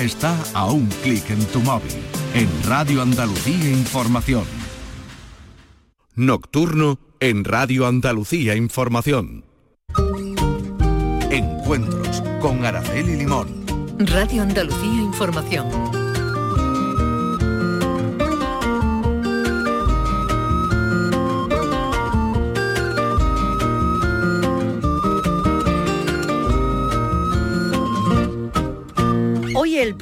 Está a un clic en tu móvil. En Radio Andalucía Información. Nocturno en Radio Andalucía Información. Encuentros con Araceli Limón. Radio Andalucía Información.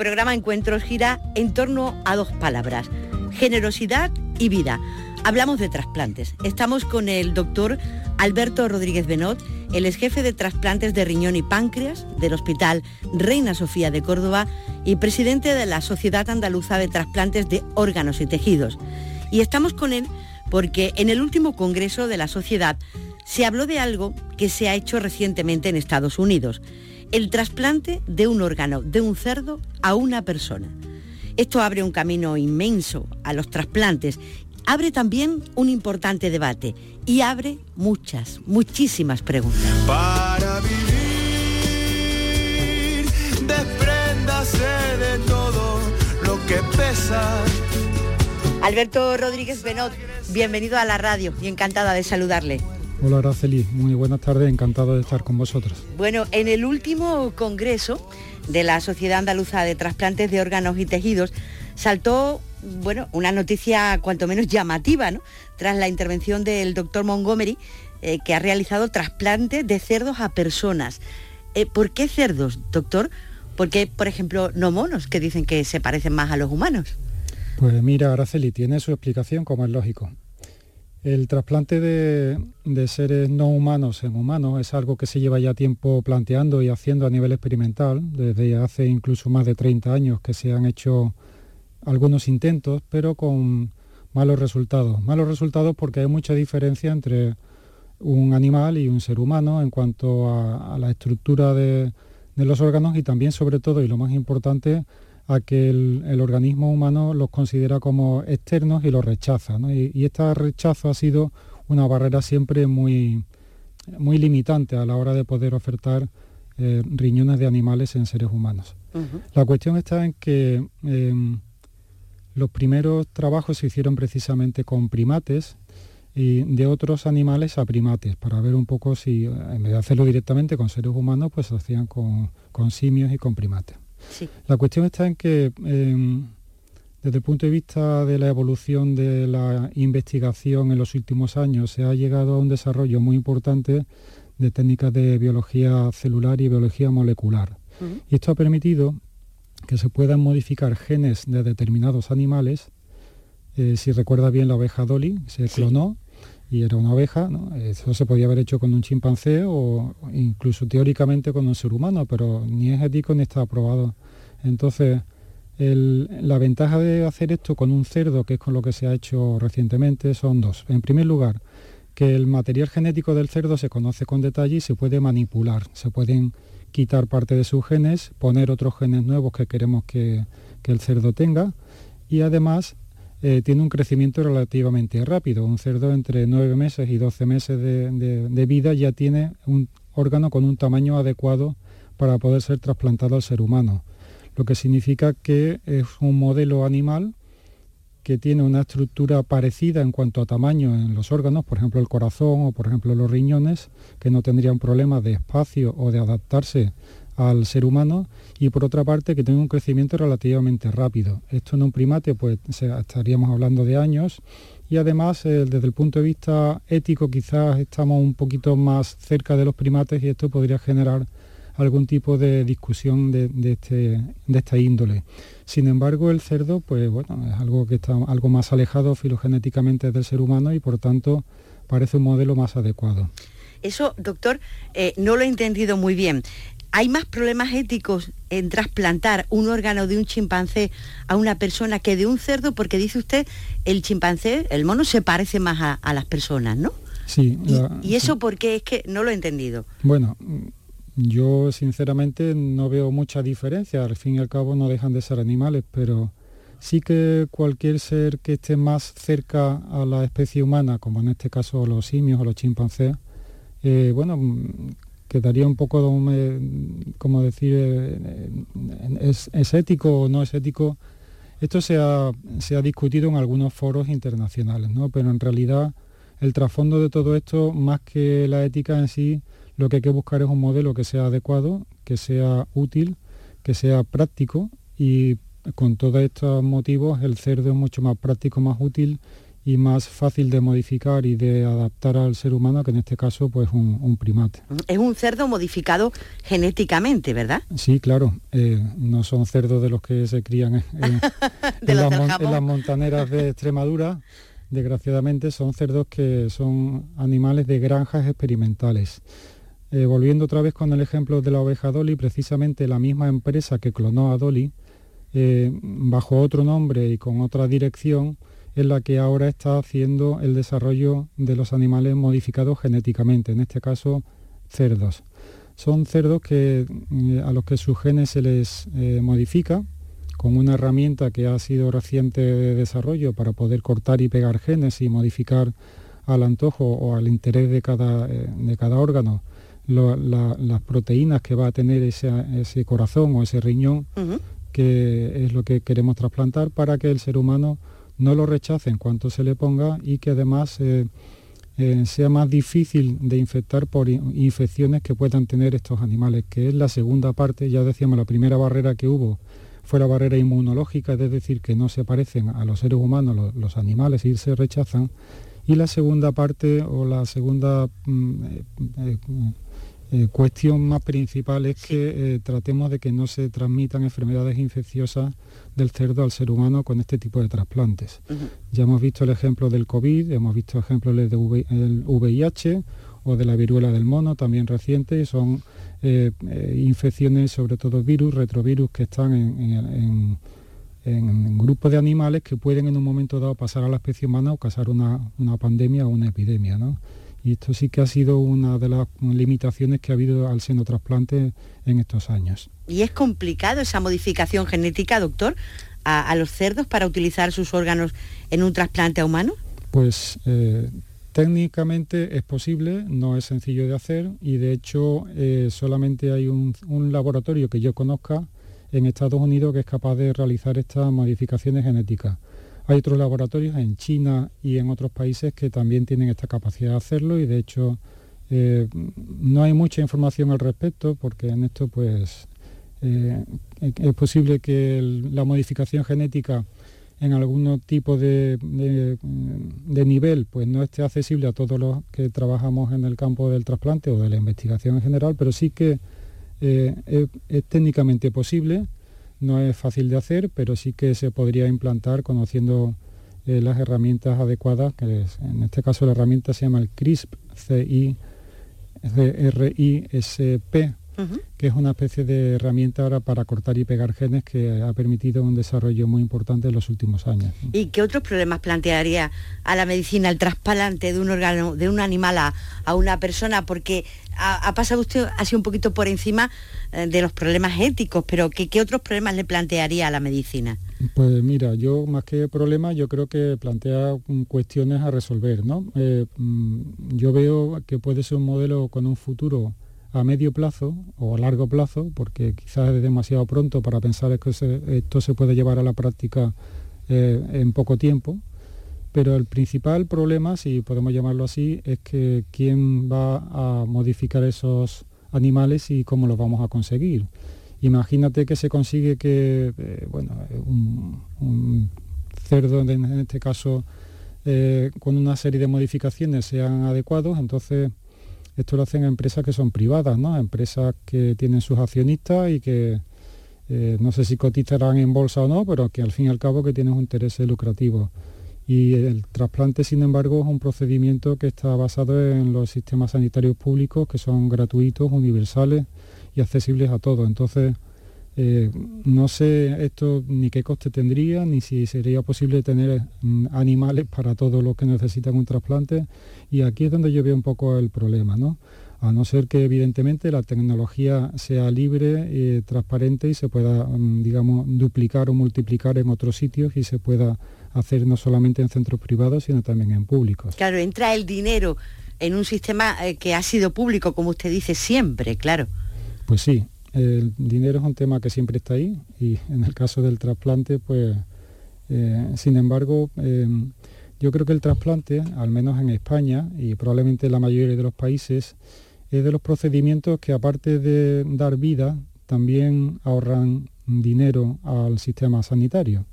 Programa Encuentros gira en torno a dos palabras, generosidad y vida. Hablamos de trasplantes. Estamos con el doctor Alberto Rodríguez Benot, el ex jefe de trasplantes de riñón y páncreas del Hospital Reina Sofía de Córdoba y presidente de la Sociedad Andaluza de Trasplantes de Órganos y Tejidos. Y estamos con él porque en el último congreso de la sociedad se habló de algo que se ha hecho recientemente en Estados Unidos, el trasplante de un órgano de un cerdo a una persona. Esto abre un camino inmenso a los trasplantes abre también un importante debate y abre muchas, muchísimas preguntas. Para vivir, despréndase de todo lo que pesa. Alberto Rodríguez Benot, bienvenido a la radio y encantada de saludarle. Hola Araceli, muy buenas tardes, encantado de estar con vosotros. Bueno, en el último congreso de la Sociedad Andaluza de Trasplantes de Órganos y Tejidos saltó bueno, una noticia cuanto menos llamativa, ¿no? Tras la intervención del doctor Montgomery, eh, que ha realizado trasplantes de cerdos a personas. Eh, ¿Por qué cerdos, doctor? ¿Por qué, por ejemplo, no monos, que dicen que se parecen más a los humanos? Pues mira, Araceli, tiene su explicación como es lógico. El trasplante de, seres no humanos en humanos es algo que se lleva ya tiempo planteando y haciendo a nivel experimental, desde hace incluso más de 30 años que se han hecho algunos intentos, pero con malos resultados. Malos resultados porque hay mucha diferencia entre un animal y un ser humano en cuanto a, la estructura de, los órganos y también sobre todo, y lo más importante, a que el, organismo humano los considera como externos y los rechaza. Y, este rechazo ha sido una barrera siempre muy, muy limitante a la hora de poder ofertar eh, riñones de animales en seres humanos. La cuestión está en que em, los primeros trabajos se hicieron precisamente con primates y de otros animales a primates, para ver un poco si en vez de hacerlo directamente con seres humanos, pues se hacían con, simios y con primates. La cuestión está en que em, desde el punto de vista de la evolución de la investigación en los últimos años se ha llegado a un desarrollo muy importante de técnicas de biología celular y biología molecular. Y esto ha permitido que se puedan modificar genes de determinados animales. Eh, si recuerda bien la oveja Dolly, se clonó y era una oveja, eso se podía haber hecho con un chimpancé o incluso teóricamente con un ser humano, pero ni es ético ni está aprobado. Entonces, la ventaja de hacer esto con un cerdo, que es con lo que se ha hecho recientemente, son dos. En primer lugar, que el material genético del cerdo se conoce con detalle y se puede manipular, se pueden quitar parte de sus genes, poner otros genes nuevos que queremos que, el cerdo tenga y además eh, tiene un crecimiento relativamente rápido. Un cerdo entre 9 meses y 12 meses de, vida ya tiene un órgano con un tamaño adecuado para poder ser trasplantado al ser humano, lo que significa que es un modelo animal que tiene una estructura parecida en cuanto a tamaño en los órganos, por ejemplo el corazón o por ejemplo los riñones, que no tendrían problemas de espacio o de adaptarse al ser humano y por otra parte que tiene un crecimiento relativamente rápido. Esto en un primate pues estaríamos hablando de años y además eh, desde el punto de vista ético quizás estamos un poquito más cerca de los primates y esto podría generar algún tipo de discusión de, este, de esta índole. Sin embargo, el cerdo, pues bueno, es algo que está algo más alejado filogenéticamente del ser humano y por tanto parece un modelo más adecuado. Eso, doctor, eh, no lo he entendido muy bien. ¿Hay más problemas éticos en trasplantar un órgano de un chimpancé a una persona que de un cerdo? Porque dice usted, el chimpancé, el mono, se parece más a, las personas, ¿no? Sí. ¿Y, eso por qué? Es que no lo he entendido. Bueno, yo sinceramente no veo mucha diferencia, al fin y al cabo no dejan de ser animales, pero sí que cualquier ser que esté más cerca a la especie humana, como en este caso los simios o los chimpancés, eh, bueno, quedaría un poco como decir es, es, ético o no es ético esto se ha, se ha discutido en algunos foros internacionales ¿no? pero en realidad el trasfondo de todo esto más que la ética en sí lo que hay que buscar es un modelo que sea adecuado que sea útil que sea práctico y con todos estos motivos el cerdo es mucho más práctico, más útil y más fácil de modificar y de adaptar al ser humano, que en este caso pues un, primate. Es un cerdo modificado genéticamente, ¿verdad? Sí, claro. Eh, no son cerdos de los que se crían en, las, montaneras de Extremadura. Desgraciadamente son cerdos que son animales de granjas experimentales. Eh, volviendo otra vez con el ejemplo de la oveja Dolly, precisamente la misma empresa que clonó a Dolly, eh, bajo otro nombre y con otra dirección, es la que ahora está haciendo el desarrollo de los animales modificados genéticamente, en este caso cerdos. Son cerdos que, eh, a los que sus genes se les eh, modifica con una herramienta que ha sido reciente de desarrollo para poder cortar y pegar genes y modificar al antojo o al interés de cada, de cada órgano las proteínas que va a tener ese, corazón o ese riñón que es lo que queremos trasplantar para que el ser humano no lo rechace en cuanto se le ponga y que además eh, eh, sea más difícil de infectar por infecciones que puedan tener estos animales, que es la segunda parte, ya decíamos, la primera barrera que hubo fue la barrera inmunológica, es decir, que no se parecen a los seres humanos los, animales y se rechazan, y la segunda parte o la segunda mm, eh, eh, cuestión más principal es que eh, tratemos de que no se transmitan enfermedades infecciosas del cerdo al ser humano con este tipo de trasplantes. Ya hemos visto el ejemplo del COVID, hemos visto ejemplos del VIH o de la viruela del mono, también recientes, son eh, infecciones, sobre todo virus, retrovirus, que están en, grupos de animales que pueden en un momento dado pasar a la especie humana o causar una, una pandemia o una epidemia. ¿no? Y esto sí que ha sido una de las limitaciones que ha habido al senotrasplante en estos años. ¿Y es complicado esa modificación genética, doctor, a, los cerdos para utilizar sus órganos en un trasplante a humano? Pues eh, técnicamente es posible, no es sencillo de hacer y de hecho eh, solamente hay un, un laboratorio que yo conozca en Estados Unidos que es capaz de realizar estas modificaciones genéticas hay otros laboratorios en China y en otros países que también tienen esta capacidad de hacerlo y de hecho eh, no hay mucha información al respecto porque en esto pues eh, es posible que la modificación genética en algún tipo de, nivel pues no esté accesible a todos los que trabajamos en el campo del trasplante o de la investigación en general, pero sí que eh, es técnicamente posible no es fácil de hacer, pero sí que se podría implantar conociendo eh, las herramientas adecuadas, que en este caso la herramienta se llama el CRISP, Que es una especie de herramienta ahora para cortar y pegar genes que ha permitido un desarrollo muy importante en los últimos años. ¿Y qué otros problemas plantearía a la medicina el trasplante de un órgano, de un animal a, una persona? Porque ha, pasado usted así un poquito por encima eh, de los problemas éticos, pero ¿qué, otros problemas le plantearía a la medicina? Pues mira, yo más que problemas, yo creo que plantea cuestiones a resolver, ¿no? Eh, mm, yo veo que puede ser un modelo con un futuro a medio plazo o a largo plazo, porque quizás es demasiado pronto para pensar que esto se puede llevar a la práctica eh, en poco tiempo, pero el principal problema, si podemos llamarlo así, es que quién va a modificar esos animales y cómo los vamos a conseguir. Imagínate que se consigue que, eh, bueno, un, cerdo, en este caso, eh, con una serie de modificaciones sean adecuados, entonces esto lo hacen empresas que son privadas, ¿no? Empresas que tienen sus accionistas y que eh, no sé si cotizarán en bolsa o no, pero que al fin y al cabo que tienen un interés lucrativo. Y el trasplante, sin embargo, es un procedimiento que está basado en los sistemas sanitarios públicos que son gratuitos, universales y accesibles a todos. Entonces, eh, no sé esto ni qué coste tendría, ni si sería posible tener mm, animales para todos los que necesitan un trasplante. Y aquí es donde yo veo un poco el problema, ¿no? A no ser que evidentemente la tecnología sea libre, y transparente y se pueda, mm, digamos, duplicar o multiplicar en otros sitios y se pueda hacer no solamente en centros privados, sino también en públicos. Claro, entra el dinero en un sistema eh, que ha sido público, como usted dice, siempre, claro. Pues sí, el dinero es un tema que siempre está ahí y en el caso del trasplante, pues, eh, sin embargo, em, yo creo que el trasplante, al menos en España y probablemente en la mayoría de los países, es de los procedimientos que aparte de dar vida, también ahorran dinero al sistema sanitario.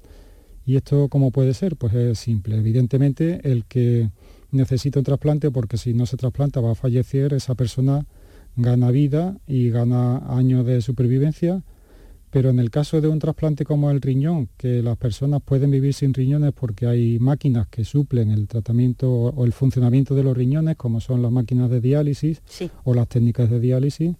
¿Y esto cómo puede ser? Pues es simple. Evidentemente, el que necesita un trasplante, porque si no se trasplanta va a fallecer, esa persona gana vida y gana años de supervivencia, pero en el caso de un trasplante como el riñón, que las personas pueden vivir sin riñones porque hay máquinas que suplen el tratamiento o el funcionamiento de los riñones, como son las máquinas de diálisis o las técnicas de diálisis,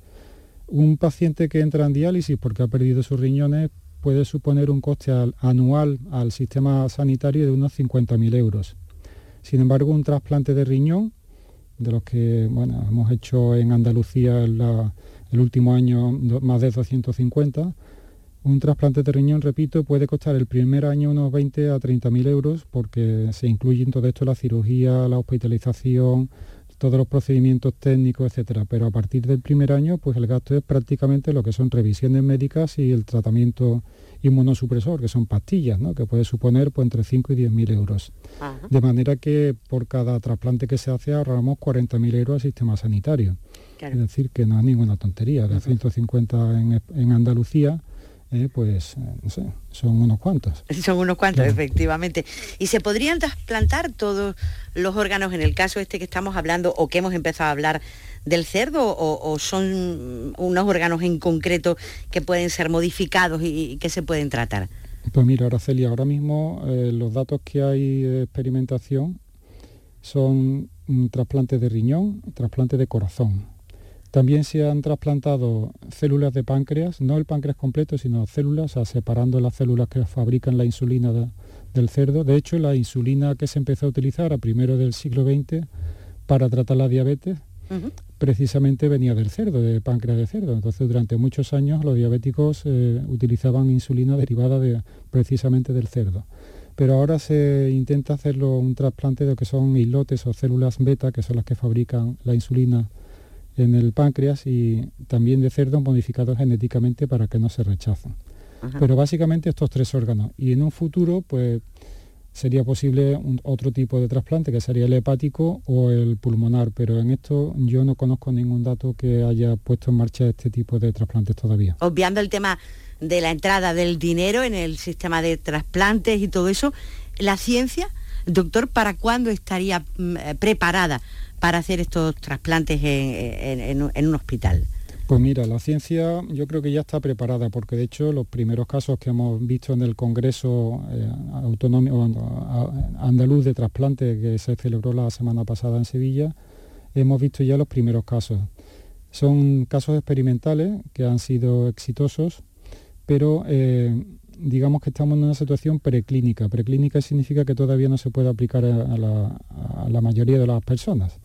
un paciente que entra en diálisis porque ha perdido sus riñones puede suponer un coste anual al sistema sanitario de unos 50.000 euros. Sin embargo, un trasplante de riñón, de los que bueno, hemos hecho en Andalucía el último año más de 250, un trasplante de riñón, repito, puede costar el primer año unos 20 a 30.000 euros porque se incluye en todo esto la cirugía, la hospitalización, todos los procedimientos técnicos, etcétera. Pero a partir del primer año, pues el gasto es prácticamente lo que son revisiones médicas y el tratamiento inmunosupresor, que son pastillas, ¿no? que puede suponer pues, entre 5 y 10 mil euros. De manera que por cada trasplante que se hace ahorramos 40.000 euros al sistema sanitario. Es decir, que no es ninguna tontería. De 150 en, en Andalucía, eh, pues eh, no sé, son unos cuantos. Son unos cuantos, efectivamente. ¿Y se podrían trasplantar todos los órganos en el caso este que estamos hablando o que hemos empezado a hablar del cerdo o, son unos órganos en concreto que pueden ser modificados y, que se pueden tratar? Pues mira, Araceli, ahora mismo eh, los datos que hay de experimentación son trasplantes de riñón, trasplantes de corazón también se han trasplantado células de páncreas, no el páncreas completo, sino células, separando las células que fabrican la insulina del cerdo. De hecho, la insulina que se empezó a utilizar a primero del siglo XX para tratar la diabetes, precisamente venía del cerdo, de páncreas de cerdo. Entonces, durante muchos años los diabéticos eh, utilizaban insulina derivada de, precisamente del cerdo. Pero ahora se intenta hacerlo un trasplante de lo que son islotes o células beta, que son las que fabrican la insulina en el páncreas y también de cerdo modificados genéticamente para que no se rechacen. Pero básicamente estos tres órganos. Y en un futuro, pues sería posible otro tipo de trasplante, que sería el hepático o el pulmonar, pero en esto yo no conozco ningún dato que haya puesto en marcha este tipo de trasplantes todavía. Obviando el tema de la entrada del dinero en el sistema de trasplantes y todo eso, la ciencia, doctor, ¿para cuándo estaría mm, eh, preparada para hacer estos trasplantes en, un hospital? Pues mira, la ciencia yo creo que ya está preparada, porque de hecho los primeros casos que hemos visto en el Congreso eh, Autonómico Andaluz de Trasplante que se celebró la semana pasada en Sevilla, hemos visto ya los primeros casos. Son casos experimentales que han sido exitosos, pero eh, digamos que estamos en una situación preclínica. Preclínica significa que todavía no se puede aplicar a, la, mayoría de las personas.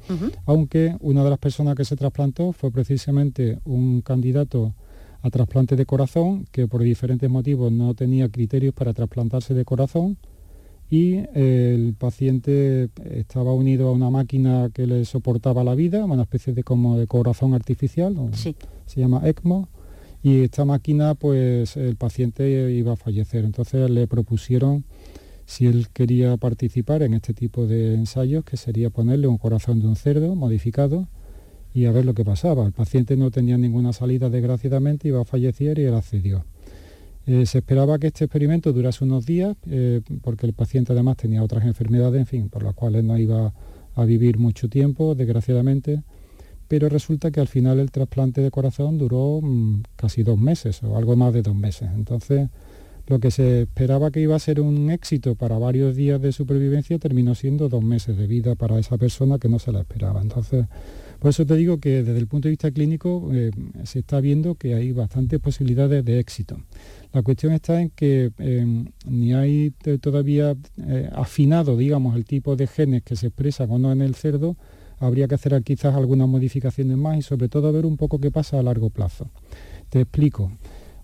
Aunque una de las personas que se trasplantó fue precisamente un candidato a trasplante de corazón que por diferentes motivos no tenía criterios para trasplantarse de corazón y el paciente estaba unido a una máquina que le soportaba la vida, una especie de como de corazón artificial, se llama ECMO y esta máquina pues el paciente iba a fallecer. Entonces le propusieron si él quería participar en este tipo de ensayos, que sería ponerle un corazón de un cerdo modificado y a ver lo que pasaba. El paciente no tenía ninguna salida desgraciadamente, iba a fallecer y él accedió. Eh, se esperaba que este experimento durase unos días, eh, porque el paciente además tenía otras enfermedades, en fin, por las cuales no iba a vivir mucho tiempo, desgraciadamente pero resulta que al final el trasplante de corazón duró mm, casi dos meses o algo más de dos meses. Entonces, lo que se esperaba que iba a ser un éxito para varios días de supervivencia terminó siendo dos meses de vida para esa persona que no se la esperaba. Entonces, por eso te digo que desde el punto de vista clínico eh, se está viendo que hay bastantes posibilidades de éxito. La cuestión está en que eh, ni hay todavía eh, afinado, digamos, el tipo de genes que se expresan o no en el cerdo, habría que hacer quizás algunas modificaciones más y sobre todo ver un poco qué pasa a largo plazo. Te explico.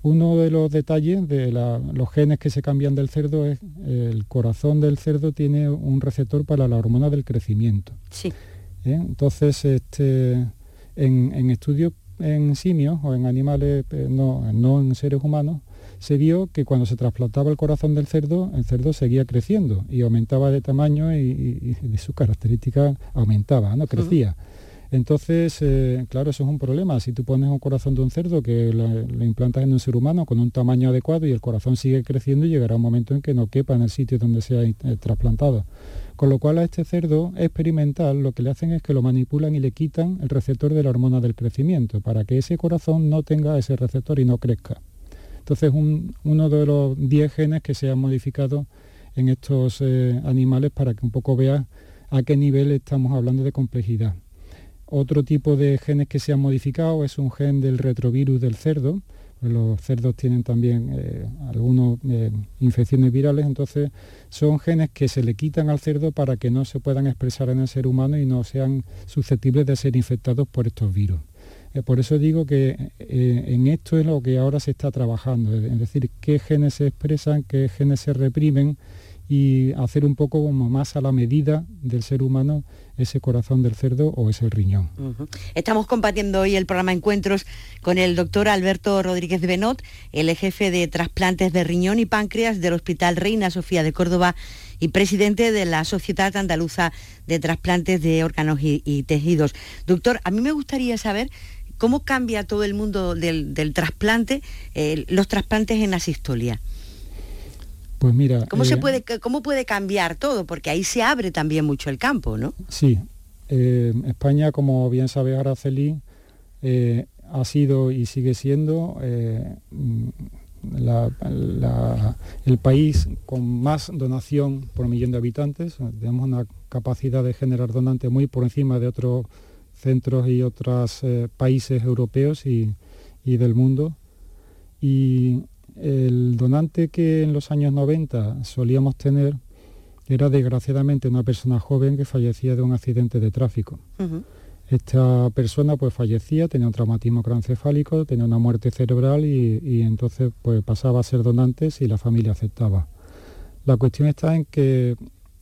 uno de los detalles de los genes que se cambian del cerdo es el corazón del cerdo tiene un receptor para la hormona del crecimiento. Sí. ¿Eh? Entonces, este, en, estudios en simios o en animales, eh, no, no en seres humanos, se vio que cuando se trasplantaba el corazón del cerdo, el cerdo seguía creciendo y aumentaba de tamaño y, de sus características aumentaba, ¿no? Crecía. Entonces, eh, claro, eso es un problema. Si tú pones un corazón de un cerdo que lo, implantas en un ser humano con un tamaño adecuado y el corazón sigue creciendo, llegará un momento en que no quepa en el sitio donde sea eh, trasplantado. Con lo cual a este cerdo experimental lo que le hacen es que lo manipulan y le quitan el receptor de la hormona del crecimiento para que ese corazón no tenga ese receptor y no crezca. Entonces, uno de los 10 genes que se han modificado en estos eh, animales para que un poco veas a qué nivel estamos hablando de complejidad. Otro tipo de genes que se han modificado es un gen del retrovirus del cerdo. Los cerdos tienen también eh, algunas eh, infecciones virales, entonces son genes que se le quitan al cerdo para que no se puedan expresar en el ser humano y no sean susceptibles de ser infectados por estos virus. Eh, por eso digo que eh, en esto es lo que ahora se está trabajando, es decir, qué genes se expresan, qué genes se reprimen y hacer un poco más a la medida del ser humano ese corazón del cerdo o ese riñón. Estamos compartiendo hoy el programa Encuentros con el doctor Alberto Rodríguez Benot, el jefe de trasplantes de riñón y páncreas del Hospital Reina Sofía de Córdoba y presidente de la Sociedad Andaluza de Trasplantes de Órganos y Tejidos. Doctor, a mí me gustaría saber ¿Cómo cambia todo el mundo del, trasplante, eh, los trasplantes en la sistolia? Pues mira... ¿Cómo, se eh, puede, ¿Cómo puede cambiar todo? Porque ahí se abre también mucho el campo, ¿no? Sí. Eh, España, como bien sabe Araceli, ha sido y sigue siendo el país con más donación por millón de habitantes. Tenemos una capacidad de generar donantes muy por encima de otros centros y otros eh, países europeos y, del mundo. Y el donante que en los años 90 solíamos tener era desgraciadamente una persona joven que fallecía de un accidente de tráfico. Esta persona pues fallecía, tenía un traumatismo craneoencefálico, tenía una muerte cerebral y, entonces pues pasaba a ser donante si la familia aceptaba. La cuestión está en que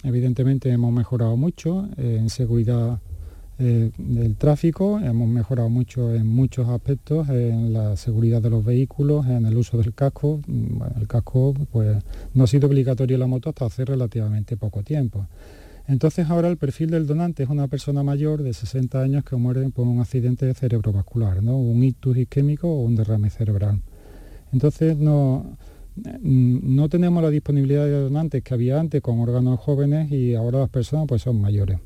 evidentemente hemos mejorado mucho eh, en seguridad eh, del tráfico, hemos mejorado mucho en muchos aspectos, en la seguridad de los vehículos, en el uso del casco. Mm, el casco pues, no ha sido obligatorio en la moto hasta hace relativamente poco tiempo. Entonces ahora el perfil del donante es una persona mayor de 60 años que muere por un accidente cerebrovascular, ¿no? un ictus isquémico o un derrame cerebral. Entonces no, no tenemos la disponibilidad de donantes que había antes con órganos jóvenes y ahora las personas pues son mayores.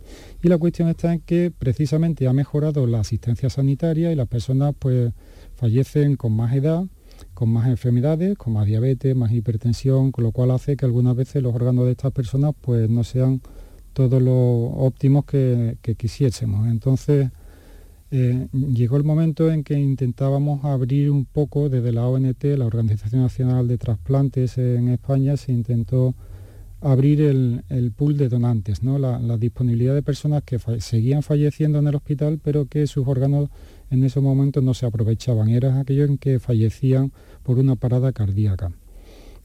Y la cuestión está en que precisamente ha mejorado la asistencia sanitaria y las personas pues fallecen con más edad, con más enfermedades, con más diabetes, más hipertensión, con lo cual hace que algunas veces los órganos de estas personas pues no sean todos los óptimos que, que quisiésemos. Entonces, eh, llegó el momento en que intentábamos abrir un poco desde la ONT, la Organización Nacional de Trasplantes en España, se intentó abrir el, pool de donantes, ¿no? la, disponibilidad de personas que seguían falleciendo en el hospital, pero que sus órganos en esos momentos no se aprovechaban, eran aquellos en que fallecían por una parada cardíaca.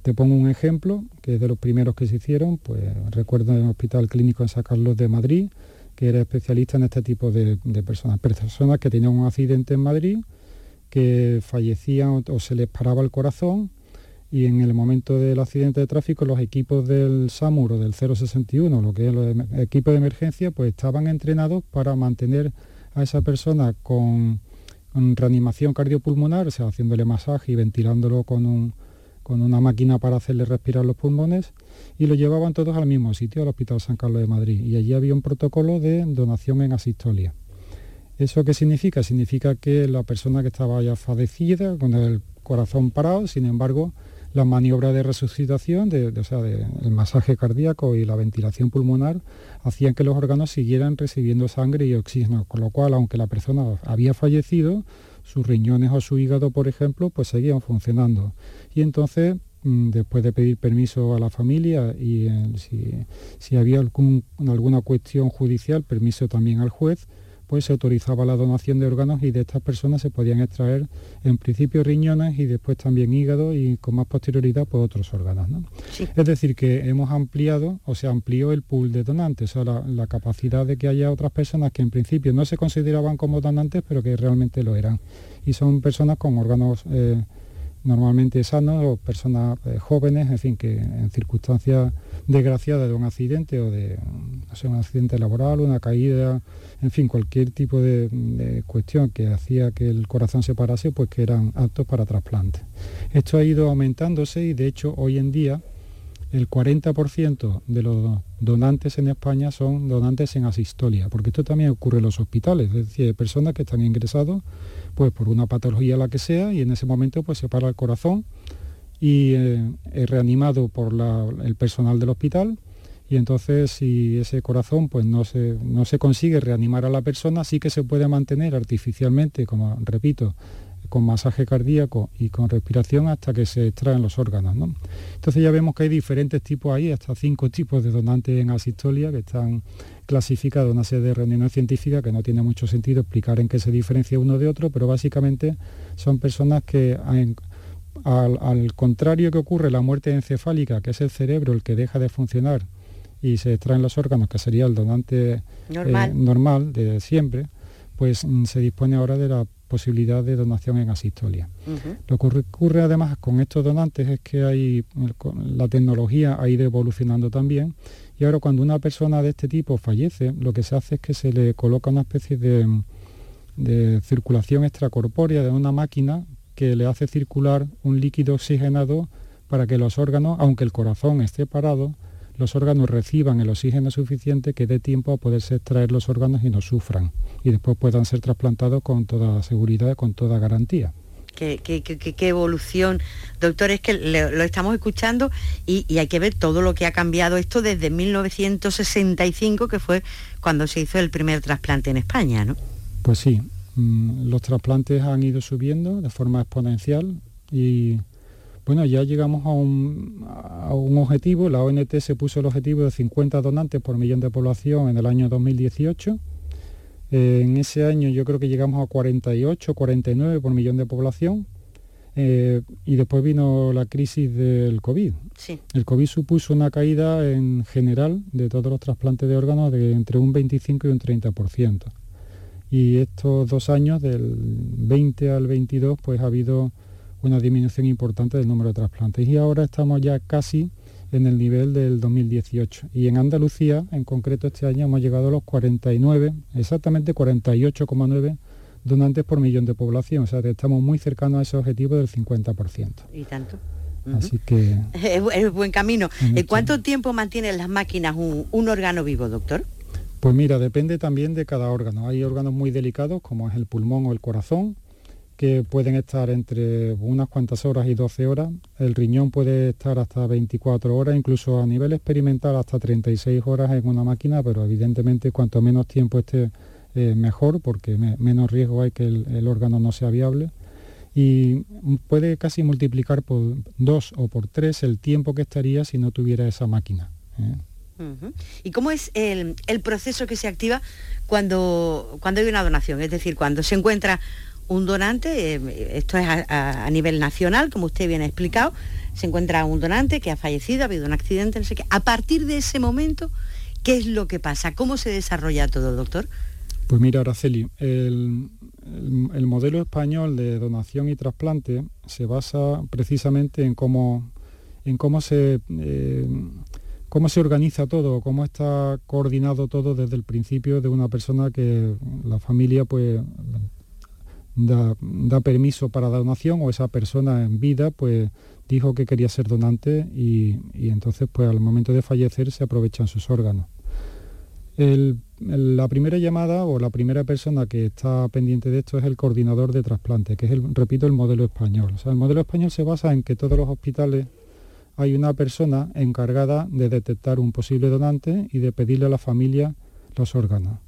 Te pongo un ejemplo, que es de los primeros que se hicieron, pues recuerdo en el Hospital Clínico en San Carlos de Madrid, que era especialista en este tipo de, personas, personas que tenían un accidente en Madrid, que fallecían o, se les paraba el corazón y en el momento del accidente de tráfico los equipos del SAMUR o del 061, lo que es el equipo de emergencia, pues estaban entrenados para mantener a esa persona con, con reanimación cardiopulmonar, o sea, haciéndole masaje y ventilándolo con un, con una máquina para hacerle respirar los pulmones y lo llevaban todos al mismo sitio, al Hospital San Carlos de Madrid. Y allí había un protocolo de donación en asistolia. ¿Eso qué significa? Significa que la persona que estaba ya fallecida, con el corazón parado, sin embargo, la maniobra de resucitación, de, o sea, el masaje cardíaco y la ventilación pulmonar hacían que los órganos siguieran recibiendo sangre y oxígeno, con lo cual, aunque la persona había fallecido, sus riñones o su hígado, por ejemplo, pues seguían funcionando. Y entonces, mm, después de pedir permiso a la familia y eh, si, había alguna cuestión judicial, permiso también al juez, pues se autorizaba la donación de órganos y de estas personas se podían extraer en principio riñones y después también hígado y con más posterioridad pues otros órganos. Es decir, que hemos ampliado o se amplió el pool de donantes, o sea, la, capacidad de que haya otras personas que en principio no se consideraban como donantes pero que realmente lo eran. Y son personas con órganos... Eh, normalmente sanos o personas eh, jóvenes, en fin, que en circunstancias desgraciadas de un accidente o de un accidente laboral, una caída, en fin, cualquier tipo de, cuestión que hacía que el corazón se parase, pues que eran aptos para trasplante. Esto ha ido aumentándose y de hecho hoy en día el 40% de los donantes en España son donantes en asistolia, porque esto también ocurre en los hospitales, es decir, hay personas que están ingresados pues por una patología la que sea y en ese momento pues se para el corazón y eh, es reanimado por el personal del hospital y entonces si ese corazón pues no se, no se consigue reanimar a la persona, sí que se puede mantener artificialmente, como repito, con masaje cardíaco y con respiración hasta que se extraen los órganos. ¿no? Entonces ya vemos que hay diferentes tipos ahí, hasta cinco tipos de donantes en asistolia que están clasificados en una serie de reuniones científicas que no tiene mucho sentido explicar en qué se diferencia uno de otro, pero básicamente son personas que al, contrario que ocurre la muerte encefálica, que es el cerebro el que deja de funcionar y se extraen los órganos, que sería el donante normal, eh, normal de siempre, pues mm, se dispone ahora de la posibilidad de donación en asistolia. Lo que ocurre además con estos donantes es que hay, la tecnología ha ido evolucionando también y ahora cuando una persona de este tipo fallece, lo que se hace es que se le coloca una especie de, de circulación extracorpórea de una máquina que le hace circular un líquido oxigenado para que los órganos, aunque el corazón esté parado, los órganos reciban el oxígeno suficiente que dé tiempo a poderse extraer los órganos y no sufran y después puedan ser trasplantados con toda seguridad, con toda garantía. Qué, evolución, doctor, es que lo estamos escuchando y, hay que ver todo lo que ha cambiado esto desde 1965, que fue cuando se hizo el primer trasplante en España, ¿no? Pues sí, los trasplantes han ido subiendo de forma exponencial y bueno, ya llegamos a un, a un, objetivo, la ONT se puso el objetivo de 50 donantes por millón de población en el año 2018. Eh, en ese año yo creo que llegamos a 48, 49 por millón de población. Eh, y después vino la crisis del COVID. El COVID supuso una caída en general de todos los trasplantes de órganos de entre un 25 y un 30%. Y estos dos años, del 20 al 22, pues ha habido una disminución importante del número de trasplantes. Y ahora estamos ya casi en el nivel del 2018. Y en Andalucía, en concreto este año, hemos llegado a los 49, exactamente 48,9 donantes por millón de población. O sea, que estamos muy cercanos a ese objetivo del 50%. ¿Y tanto? Así que... Es, buen camino. ¿En cuánto tiempo mantienen las máquinas un, un órgano vivo, doctor? Pues mira, depende también de cada órgano. Hay órganos muy delicados, como es el pulmón o el corazón, que pueden estar entre unas cuantas horas y 12 horas. El riñón puede estar hasta 24 horas, incluso a nivel experimental hasta 36 horas en una máquina, pero evidentemente cuanto menos tiempo esté eh, mejor, porque menos riesgo hay que el, órgano no sea viable. Y puede casi multiplicar por dos o por tres el tiempo que estaría si no tuviera esa máquina. ¿eh? ¿Y cómo es el, proceso que se activa cuando, cuando hay una donación? Es decir, cuando se encuentra un donante, eh, esto es a, nivel nacional, como usted bien ha explicado, se encuentra un donante que ha fallecido, ha habido un accidente, no sé qué. A partir de ese momento, ¿qué es lo que pasa? ¿Cómo se desarrolla todo, doctor? Pues mira, Araceli, el, modelo español de donación y trasplante se basa precisamente en cómo, en cómo se... Eh, cómo se organiza todo, cómo está coordinado todo desde el principio de una persona que la familia pues da, permiso para donación o esa persona en vida pues dijo que quería ser donante y, entonces pues al momento de fallecer se aprovechan sus órganos. la primera llamada o la primera persona que está pendiente de esto es el coordinador de trasplante, que es, el, repito, el modelo español. El modelo español se basa en que todos los hospitales hay una persona encargada de detectar un posible donante y de pedirle a la familia los órganos.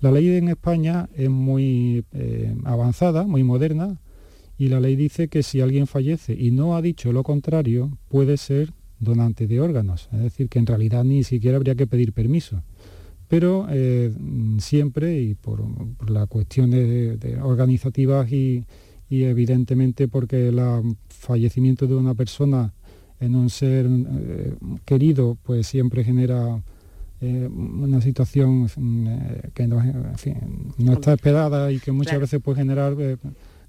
La ley en España es muy eh, avanzada, muy moderna, y la ley dice que si alguien fallece y no ha dicho lo contrario, puede ser donante de órganos. Es decir, que en realidad ni siquiera habría que pedir permiso. pero eh, siempre y por, las cuestiones organizativas y, evidentemente porque el fallecimiento de una persona en un ser eh, querido pues siempre genera eh, una situación que no, no, está esperada y que muchas veces puede generar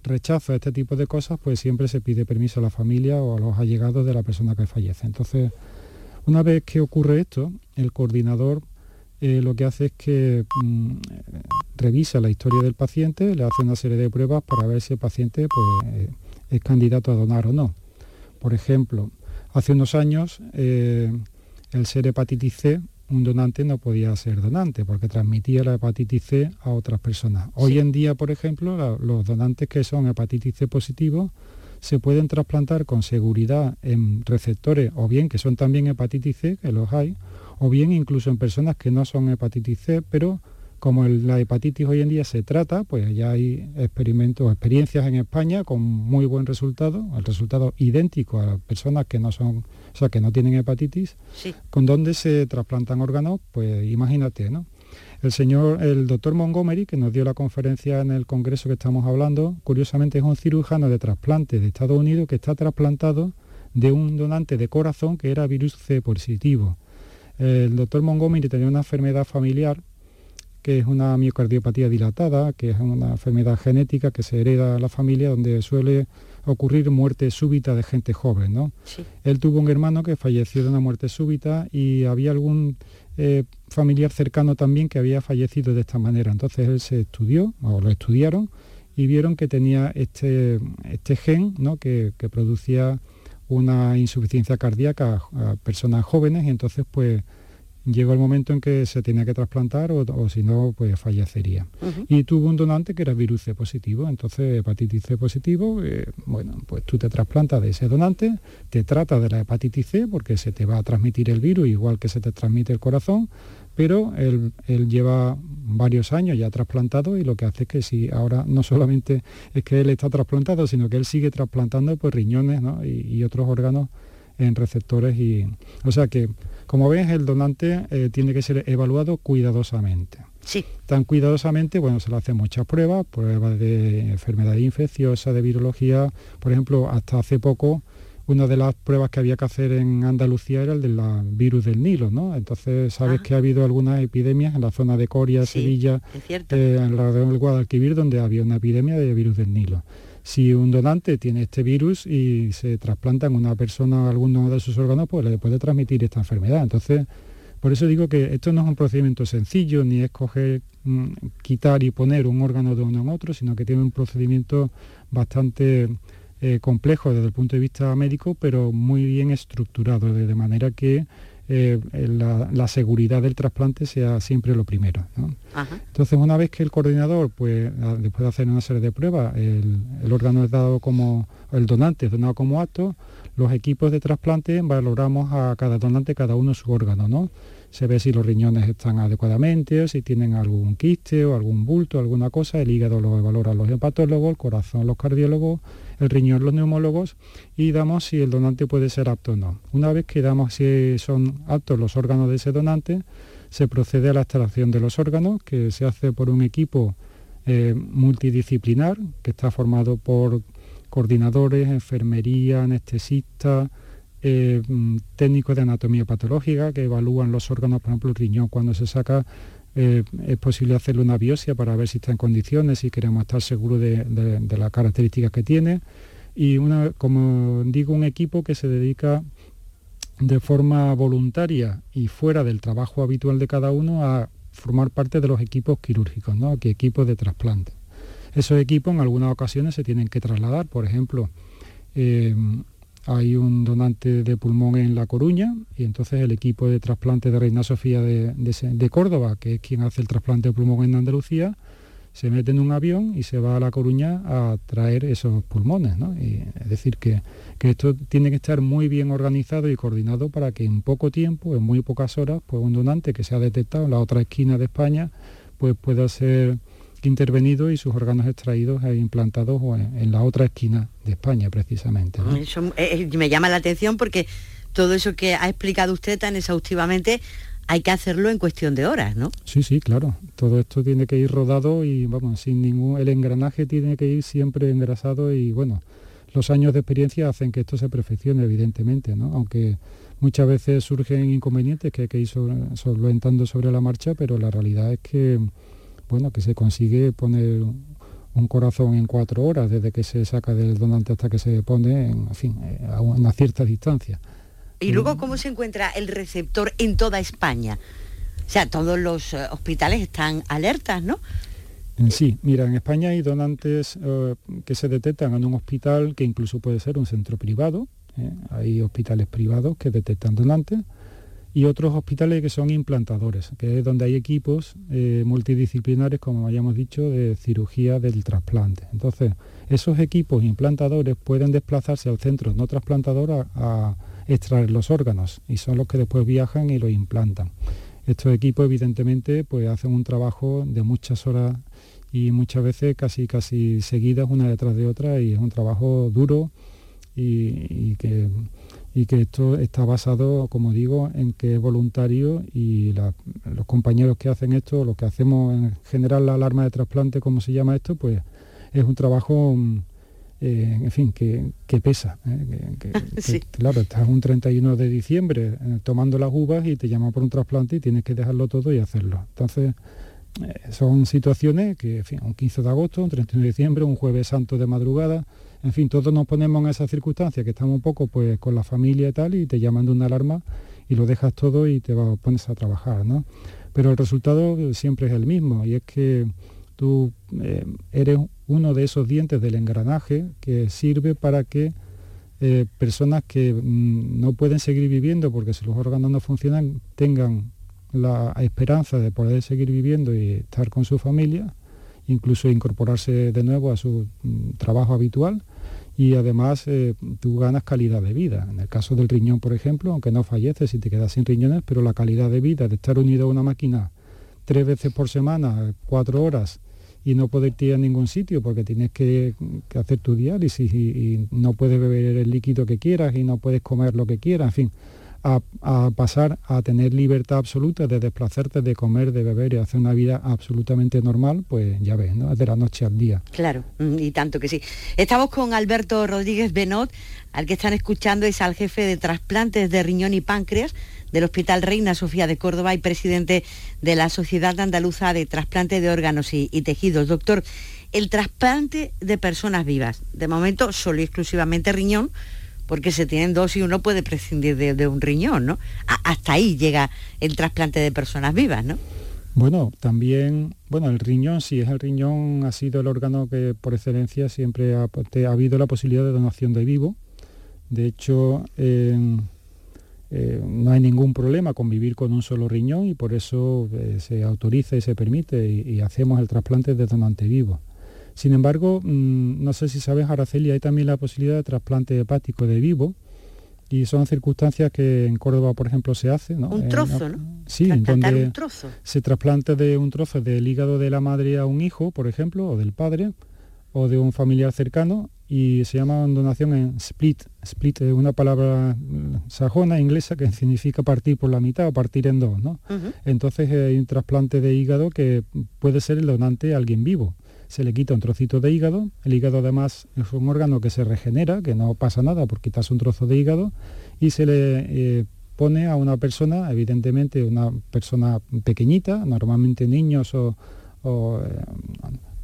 rechazo a este tipo de cosas, pues siempre se pide permiso a la familia o a los allegados de la persona que fallece. Entonces, una vez que ocurre esto, el coordinador eh, lo que hace es que mm, revisa la historia del paciente, le hace una serie de pruebas para ver si el paciente pues, eh, es candidato a donar o no. Por ejemplo, hace unos años eh, el ser hepatitis C, un donante no podía ser donante porque transmitía la hepatitis C a otras personas. Hoy en día, por ejemplo, los donantes que son hepatitis C positivos se pueden trasplantar con seguridad en receptores o bien que son también hepatitis C, que los hay, o bien incluso en personas que no son hepatitis C, pero como la hepatitis hoy en día se trata, pues ya hay experimentos, experiencias en España con muy buen resultado, el resultado idéntico a personas que no son, o sea, que no tienen hepatitis, con donde se trasplantan órganos, pues imagínate, ¿no? El señor, el doctor Montgomery, que nos dio la conferencia en el congreso que estamos hablando, curiosamente es un cirujano de trasplante de Estados Unidos que está trasplantado de un donante de corazón que era virus C positivo. El doctor Montgomery tenía una enfermedad familiar que es una miocardiopatía dilatada, que es una enfermedad genética que se hereda a la familia donde suele ocurrir muerte súbita de gente joven. ¿no? Él tuvo un hermano que falleció de una muerte súbita y había algún eh, familiar cercano también que había fallecido de esta manera. Entonces él se estudió, o lo estudiaron, y vieron que tenía este, este gen ¿no? que, que producía una insuficiencia cardíaca a, personas jóvenes y entonces pues llegó el momento en que se tenía que trasplantar o, si no, pues fallecería. Y tuvo un donante que era virus C positivo, entonces hepatitis C positivo, eh, bueno, pues tú te trasplantas de ese donante, te trata de la hepatitis C porque se te va a transmitir el virus igual que se te transmite el corazón, pero él, lleva varios años ya trasplantado y lo que hace es que si ahora no solamente es que él está trasplantado, sino que él sigue trasplantando pues riñones y, otros órganos en receptores y o sea que como ves el donante eh, tiene que ser evaluado cuidadosamente sí tan cuidadosamente bueno se le hacen muchas pruebas pruebas de enfermedad infecciosa de virología por ejemplo hasta hace poco una de las pruebas que había que hacer en Andalucía era el del virus del Nilo, ¿no? Entonces sabes ah. que ha habido algunas epidemias en la zona de Coria, Sevilla, eh, en la del Guadalquivir, donde había una epidemia de virus del Nilo. Si un donante tiene este virus y se trasplanta en una persona alguno de sus órganos, pues le puede transmitir esta enfermedad. Entonces, por eso digo que esto no es un procedimiento sencillo, ni es coger, mm, quitar y poner un órgano de uno en otro, sino que tiene un procedimiento bastante eh, complejo desde el punto de vista médico, pero muy bien estructurado, de, manera que eh, la, seguridad del trasplante sea siempre lo primero. Entonces, una vez que el coordinador, pues después de hacer una serie de pruebas, el, órgano es dado como, el donante es donado como acto, los equipos de trasplante valoramos a cada donante, cada uno su órgano, ¿no? Se ve si los riñones están adecuadamente, o si tienen algún quiste o algún bulto, alguna cosa, el hígado lo valoran los hepatólogos, el corazón los cardiólogos, el riñón los neumólogos y damos si el donante puede ser apto o no. Una vez que damos si son aptos los órganos de ese donante, se procede a la extracción de los órganos, que se hace por un equipo eh, multidisciplinar, que está formado por coordinadores, enfermería, anestesistas, eh, mm, técnicos de anatomía patológica que evalúan los órganos, por ejemplo el riñón cuando se saca eh, es posible hacerle una biopsia para ver si está en condiciones, si queremos estar seguros de, las características que tiene. Y una, como digo, un equipo que se dedica de forma voluntaria y fuera del trabajo habitual de cada uno a formar parte de los equipos quirúrgicos, ¿no? que equipos de trasplante. Esos equipos en algunas ocasiones se tienen que trasladar, por ejemplo, eh, hay un donante de pulmón en La Coruña y entonces el equipo de trasplante de Reina Sofía de, Córdoba, que es quien hace el trasplante de pulmón en Andalucía, se mete en un avión y se va a La Coruña a traer esos pulmones. es decir, que, esto tiene que estar muy bien organizado y coordinado para que en poco tiempo, en muy pocas horas, pues un donante que se ha detectado en la otra esquina de España, pues pueda ser intervenido y sus órganos extraídos e implantados en, la otra esquina de España, precisamente. Eso eh, eh, me llama la atención porque todo eso que ha explicado usted tan exhaustivamente hay que hacerlo en cuestión de horas, ¿no? Sí, sí, claro. Todo esto tiene que ir rodado y vamos, sin ningún. El engranaje tiene que ir siempre engrasado y bueno, los años de experiencia hacen que esto se perfeccione, evidentemente, ¿no? Aunque muchas veces surgen inconvenientes que hay que ir solventando sobre la marcha, pero la realidad es que bueno, que se consigue poner un corazón en cuatro horas desde que se saca del donante hasta que se pone, en, fin, eh, a una cierta distancia. ¿Y luego cómo se encuentra el receptor en toda España? O sea, todos los eh, hospitales están alertas, ¿no? Sí, mira, en España hay donantes eh, que se detectan en un hospital que incluso puede ser un centro privado. Hay hospitales privados que detectan donantes y otros hospitales que son implantadores, que es donde hay equipos eh, multidisciplinares, como hayamos dicho, de cirugía del trasplante. Entonces, esos equipos implantadores pueden desplazarse al centro no trasplantador a, extraer los órganos y son los que después viajan y los implantan. Estos equipos evidentemente pues hacen un trabajo de muchas horas y muchas veces casi casi seguidas una detrás de otra y es un trabajo duro y que y que esto está basado, como digo, en que es voluntario y los compañeros que hacen esto, lo que hacemos en general la alarma de trasplante, como se llama esto, pues es un trabajo, mm, eh, en fin, que, pesa. ¿eh? claro, estás un 31 de diciembre eh, tomando las uvas y te llaman por un trasplante y tienes que dejarlo todo y hacerlo. Entonces, son situaciones que, en fin, un 15 de agosto, un 31 de diciembre, un jueves santo de madrugada, en fin, todos nos ponemos en esa circunstancia, que estamos un poco pues con la familia y tal, y te llaman de una alarma y lo dejas todo y te pones a trabajar, ¿no? Pero el resultado siempre es el mismo, y es que tú eh, eres uno de esos dientes del engranaje que sirve para que eh, personas que mm, no pueden seguir viviendo porque si los órganos no funcionan tengan la esperanza de poder seguir viviendo y estar con su familia, incluso incorporarse de nuevo a su mm, trabajo habitual y además eh, tú ganas calidad de vida. En el caso del riñón, por ejemplo, aunque no falleces y te quedas sin riñones, pero la calidad de vida de estar unido a una máquina tres veces por semana, cuatro horas, y no poder ir a ningún sitio porque tienes que, hacer tu diálisis y, y, no puedes beber el líquido que quieras y no puedes comer lo que quieras, en fin a, pasar a tener libertad absoluta de desplazarte, de comer, de beber y hacer una vida absolutamente normal, pues ya ves, ¿no? De la noche al día. Claro, mm, y tanto que sí. Estamos con Alberto Rodríguez Benot, al que están escuchando es al jefe de trasplantes de riñón y páncreas del Hospital Reina Sofía de Córdoba y presidente de la Sociedad Andaluza de Trasplante de Órganos y, y Tejidos. Doctor, el trasplante de personas vivas, de momento solo y exclusivamente riñón, porque se tienen dos y uno puede prescindir de, un riñón, ¿no? hasta ahí llega el trasplante de personas vivas, ¿no? Bueno, también, bueno, el riñón, sí, es el riñón, ha sido el órgano que por excelencia siempre ha, habido la posibilidad de donación de vivo. De hecho, eh, no hay ningún problema con vivir con un solo riñón y por eso eh, se autoriza y se permite y hacemos el trasplante de donante vivo. Sin embargo, mm, no sé si sabes, Araceli, hay también la posibilidad de trasplante hepático de vivo y son circunstancias que en Córdoba, por ejemplo, se hace. ¿no? Un trozo, ¿no? Sí, donde se trasplante de un trozo del hígado de la madre a un hijo, por ejemplo, o del padre, o de un familiar cercano, y se llama donación en split. Split es una palabra mm, sajona, inglesa, que significa partir por la mitad o partir en dos. ¿no? Entonces hay un trasplante de hígado que puede ser el donante a alguien vivo se le quita un trocito de hígado. El hígado además es un órgano que se regenera, que no pasa nada por quitarse un trozo de hígado, y se le eh, pone a una persona, evidentemente una persona pequeñita, normalmente niños o, eh,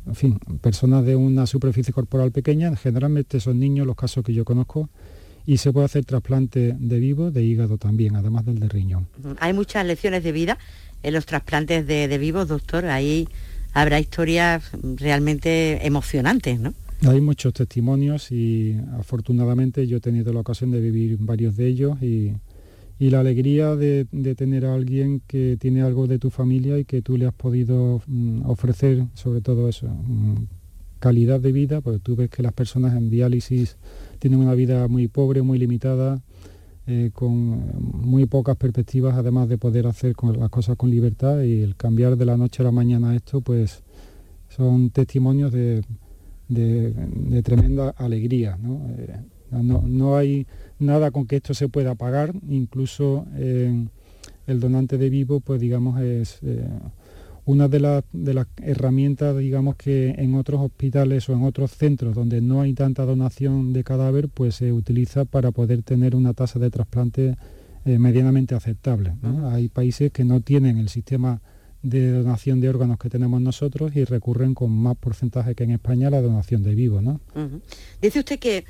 en fin, personas de una superficie corporal pequeña, generalmente son niños los casos que yo conozco, y se puede hacer trasplante de vivo, de hígado también, además del de riñón. Hay muchas lecciones de vida en los trasplantes de, de vivos, doctor. Ahí habrá historias realmente emocionantes, ¿no? Hay muchos testimonios y afortunadamente yo he tenido la ocasión de vivir varios de ellos y, la alegría de, tener a alguien que tiene algo de tu familia y que tú le has podido mm, ofrecer sobre todo eso, mm, calidad de vida, porque tú ves que las personas en diálisis tienen una vida muy pobre, muy limitada, eh, con muy pocas perspectivas, además de poder hacer las cosas con libertad y el cambiar de la noche a la mañana esto, pues son testimonios de, tremenda alegría. Eh, ¿no? ¿no? hay nada con que esto se pueda pagar, incluso el donante de vivo, pues digamos, es eh, una de, las de las herramientas, digamos, que en otros hospitales o en otros centros donde no hay tanta donación de cadáver, pues se utiliza para poder tener una tasa de trasplante eh, medianamente aceptable. Hay países que no tienen el sistema de donación de órganos que tenemos nosotros y recurren con más porcentaje que en España a la donación de vivo. ¿no? Dice usted que,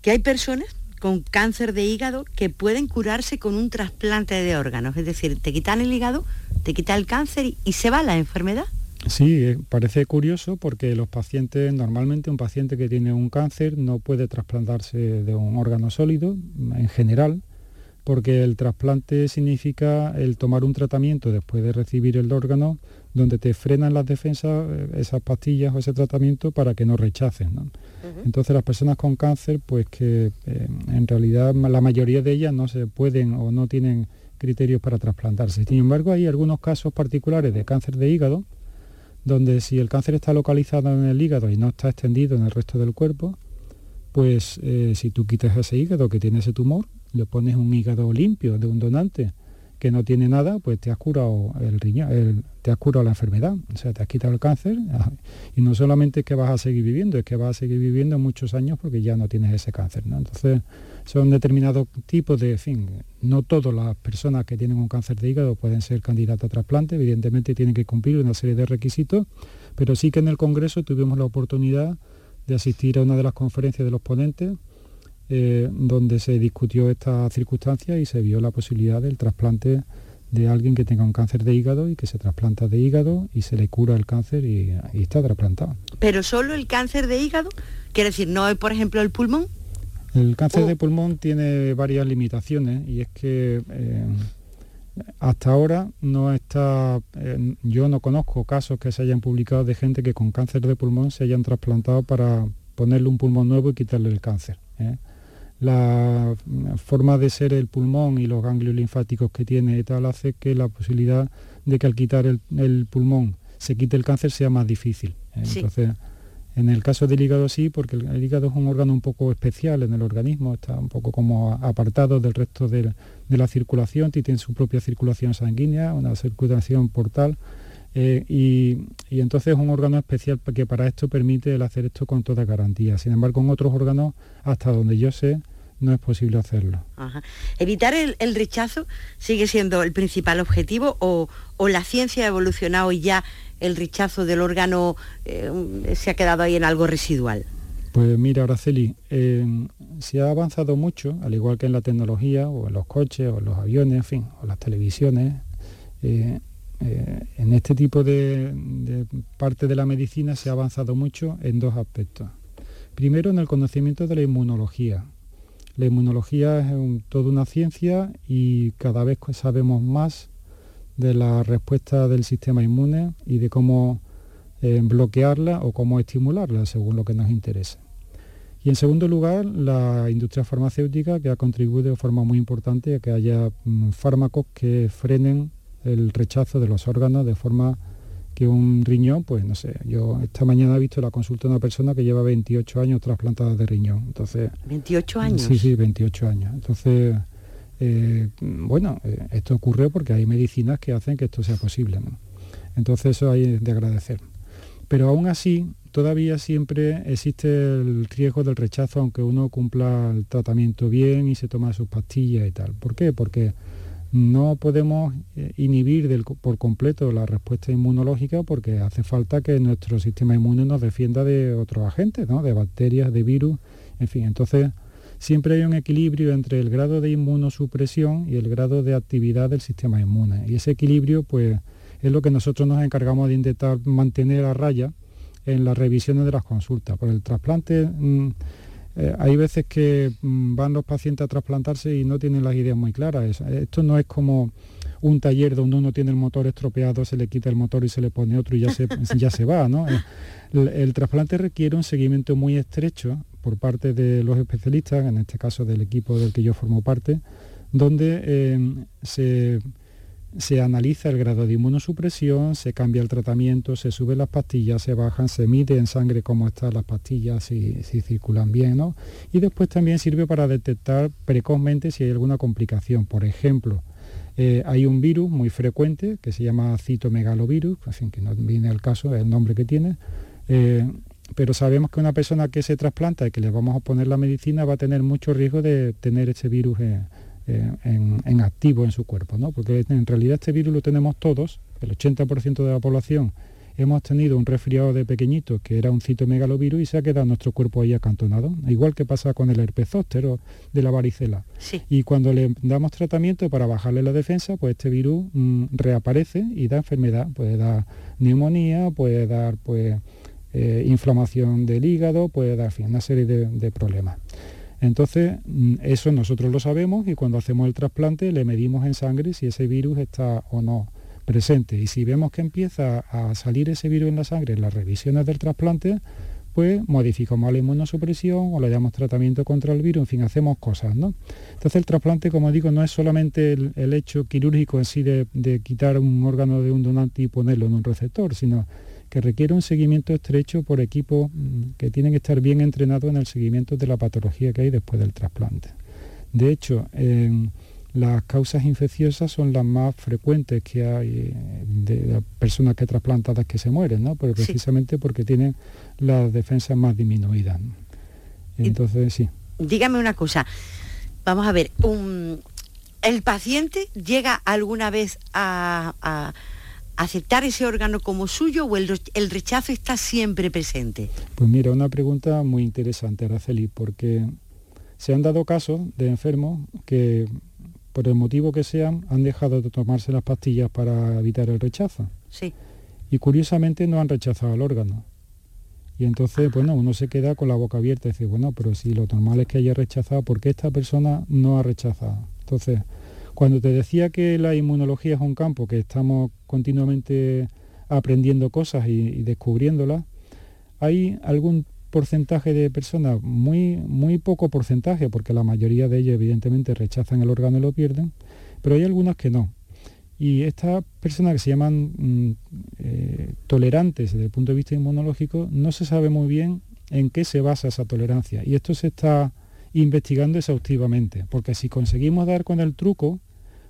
que hay personas con cáncer de hígado que pueden curarse con un trasplante de órganos, es decir, te quitan el hígado, te quitan el cáncer y, se va la enfermedad. Sí, eh, parece curioso porque los pacientes, normalmente un paciente que tiene un cáncer no puede trasplantarse de un órgano sólido en general, porque el trasplante significa el tomar un tratamiento después de recibir el órgano donde te frenan las defensas eh, esas pastillas o ese tratamiento para que no rechacen. Entonces las personas con cáncer, pues que eh, en realidad la mayoría de ellas no se pueden o no tienen criterios para trasplantarse. Sin embargo, hay algunos casos particulares de cáncer de hígado, donde si el cáncer está localizado en el hígado y no está extendido en el resto del cuerpo, pues eh, si tú quitas ese hígado que tiene ese tumor, le pones un hígado limpio de un donante que no tiene nada, pues te has curado el riñón, te has curado la enfermedad, o sea, te has quitado el cáncer y no solamente que vas a seguir viviendo, es que vas a seguir viviendo muchos años porque ya no tienes ese cáncer, ¿no? Entonces, son determinados tipos de, fin, no todas las personas que tienen un cáncer de hígado pueden ser candidatas a trasplante, evidentemente tienen que cumplir una serie de requisitos, pero sí que en el Congreso tuvimos la oportunidad de asistir a una de las conferencias de los ponentes eh, donde se discutió esta circunstancia y se vio la posibilidad del trasplante de alguien que tenga un cáncer de hígado y que se trasplanta de hígado y se le cura el cáncer y, está trasplantado. ¿Pero solo el cáncer de hígado? Quiere decir, ¿no hay, por ejemplo, el pulmón? El cáncer de pulmón tiene varias limitaciones y es que eh, hasta ahora no está, eh, yo no conozco casos que se hayan publicado de gente que con cáncer de pulmón se hayan trasplantado para ponerle un pulmón nuevo y quitarle el cáncer la forma de ser el pulmón y los ganglios linfáticos que tiene y tal hace que la posibilidad de que al quitar el, pulmón se quite el cáncer sea más difícil. ¿eh? Entonces, en el caso del hígado sí, porque el, hígado es un órgano un poco especial en el organismo, está un poco como apartado del resto de, la circulación, tiene su propia circulación sanguínea, una circulación portal, eh, y, y, entonces es un órgano especial que para esto permite el hacer esto con toda garantía. Sin embargo, en otros órganos, hasta donde yo sé, no es posible hacerlo. ¿Evitar el, rechazo sigue siendo el principal objetivo o, la ciencia ha evolucionado y ya el rechazo del órgano eh, se ha quedado ahí en algo residual? Pues mira, Araceli, eh, se ha avanzado mucho, al igual que en la tecnología, o en los coches, o en los aviones, en fin, o las televisiones. Eh, en este tipo de, de parte de la medicina se ha avanzado mucho en dos aspectos. Primero, en el conocimiento de la inmunología, la inmunología es toda una ciencia y cada vez sabemos más de la respuesta del sistema inmune y de cómo eh, bloquearla o cómo estimularla según lo que nos interese. Y en segundo lugar, la industria farmacéutica que ha contribuido de forma muy importante a que haya mm, fármacos que frenen el rechazo de los órganos de forma que un riñón, pues no sé, yo esta mañana he visto la consulta de una persona que lleva 28 años trasplantada de riñón. Entonces, ¿28 años? Sí, sí, 28 años. Entonces, eh, bueno, eh, esto ocurre porque hay medicinas que hacen que esto sea posible. Entonces eso hay de agradecer. Pero aún así, todavía siempre existe el riesgo del rechazo aunque uno cumpla el tratamiento bien y se toma sus pastillas y tal. ¿Por qué? Porque no podemos eh, inhibir por completo la respuesta inmunológica porque hace falta que nuestro sistema inmune nos defienda de otros agentes, de bacterias, de virus, en fin. Entonces, siempre hay un equilibrio entre el grado de inmunosupresión y el grado de actividad del sistema inmune. Y ese equilibrio, pues, es lo que nosotros nos encargamos de intentar mantener a raya en las revisiones de las consultas. Por el trasplante... Mm, eh, hay veces que mm, van los pacientes a trasplantarse y no tienen las ideas muy claras. Esto no es como un taller donde uno tiene el motor estropeado, se le quita el motor y se le pone otro y ya se, ya se va. ¿no? El, trasplante requiere un seguimiento muy estrecho por parte de los especialistas, en este caso del equipo del que yo formo parte, donde eh, se se analiza el grado de inmunosupresión, se cambia el tratamiento, se suben las pastillas, se bajan, se mide en sangre cómo están las pastillas, si, circulan bien, ¿no? Y después también sirve para detectar precozmente si hay alguna complicación. Por ejemplo, Eh, hay un virus muy frecuente que se llama citomegalovirus, así que no viene al caso, es el nombre que tiene, eh, pero sabemos que una persona que se trasplanta y que le vamos a poner la medicina va a tener mucho riesgo de tener ese virus en, activo en su cuerpo, ¿no? porque en realidad este virus lo tenemos todos, el 80% de la población hemos tenido un resfriado de pequeñito que era un citomegalovirus y se ha quedado nuestro cuerpo ahí acantonado, igual que pasa con el herpes zóster o de la varicela. Y cuando le damos tratamiento para bajarle la defensa, pues este virus mm, reaparece y da enfermedad, puede dar neumonía, puede dar pues eh, inflamación del hígado, puede dar fin, una serie de, problemas. Entonces, mm, eso nosotros lo sabemos y cuando hacemos el trasplante le medimos en sangre si ese virus está o no presente. Y si vemos que empieza a salir ese virus en la sangre en las revisiones del trasplante, pues modificamos la inmunosupresión o le damos tratamiento contra el virus, en fin, hacemos cosas, ¿no? Entonces el trasplante, como digo, no es solamente el, hecho quirúrgico en sí de, quitar un órgano de un donante y ponerlo en un receptor, sino que requiere un seguimiento estrecho por equipos mm, que tienen que estar bien entrenados en el seguimiento de la patología que hay después del trasplante. De hecho, las causas infecciosas son las más frecuentes que hay eh, de personas que trasplantadas que se mueren, ¿no? Pero precisamente porque tienen las defensas más disminuidas. Entonces, sí. Dígame una cosa. Vamos a ver, ¿el paciente llega alguna vez a, aceptar ese órgano como suyo o el, el, rechazo está siempre presente? Pues mira, una pregunta muy interesante, Araceli, porque se han dado casos de enfermos que por el motivo que sean, han dejado de tomarse las pastillas para evitar el rechazo. Sí. Y curiosamente no han rechazado el órgano. Y entonces, bueno, uno se queda con la boca abierta y dice, bueno, pero si lo normal es que haya rechazado, ¿por qué esta persona no ha rechazado? Entonces, cuando te decía que la inmunología es un campo que estamos continuamente aprendiendo cosas y, descubriéndolas, hay algún porcentaje de personas, muy, muy poco porcentaje, porque la mayoría de ellos evidentemente rechazan el órgano y lo pierden, pero hay algunas que no. Y estas personas que se llaman mm, eh, tolerantes desde el punto de vista inmunológico, no se sabe muy bien en qué se basa esa tolerancia. Y esto se está investigando exhaustivamente, porque si conseguimos dar con el truco,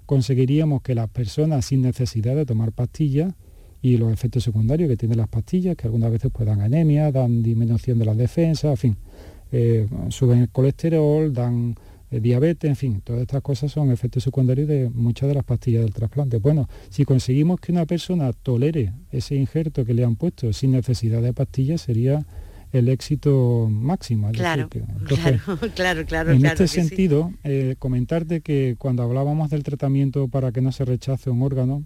conseguiríamos que las personas sin necesidad de tomar pastillas y los efectos secundarios que tienen las pastillas, que algunas veces pues dan anemia, dan disminución de la defensa, en fin, eh, suben el colesterol, dan eh, diabetes, en fin, todas estas cosas son efectos secundarios de muchas de las pastillas del trasplante. Bueno, si conseguimos que una persona tolere ese injerto que le han puesto sin necesidad de pastillas, sería el éxito máximo. Claro, claro, claro, En este sentido, eh, comentarte que cuando hablábamos del tratamiento para que no se rechace un órgano,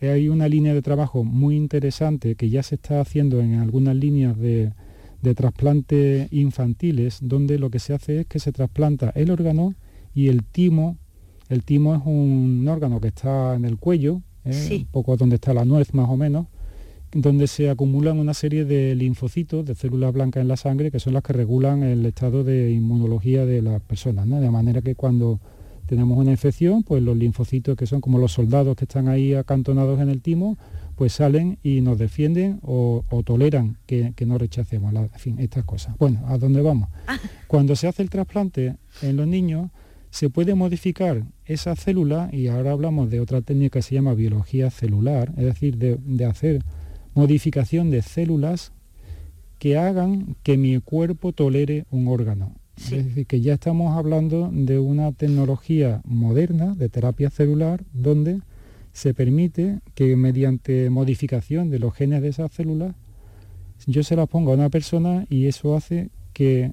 hay una línea de trabajo muy interesante que ya se está haciendo en algunas líneas de, de trasplante infantiles, donde lo que se hace es que se trasplanta el órgano y el timo. El timo es un órgano que está en el cuello, ¿eh? un poco donde está la nuez más o menos, donde se acumulan una serie de linfocitos, de células blancas en la sangre, que son las que regulan el estado de inmunología de las personas, de manera que cuando tenemos una infección, pues los linfocitos que son como los soldados que están ahí acantonados en el timo, pues salen y nos defienden o, toleran que, no rechacemos, en fin, estas cosas. Bueno, ¿a dónde vamos? Ah. Cuando se hace el trasplante en los niños, se puede modificar esa célula, y ahora hablamos de otra técnica que se llama biología celular, es decir, de, de hacer modificación de células que hagan que mi cuerpo tolere un órgano. Es decir, que ya estamos hablando de una tecnología moderna de terapia celular donde se permite que mediante modificación de los genes de esas células yo se las ponga a una persona y eso hace que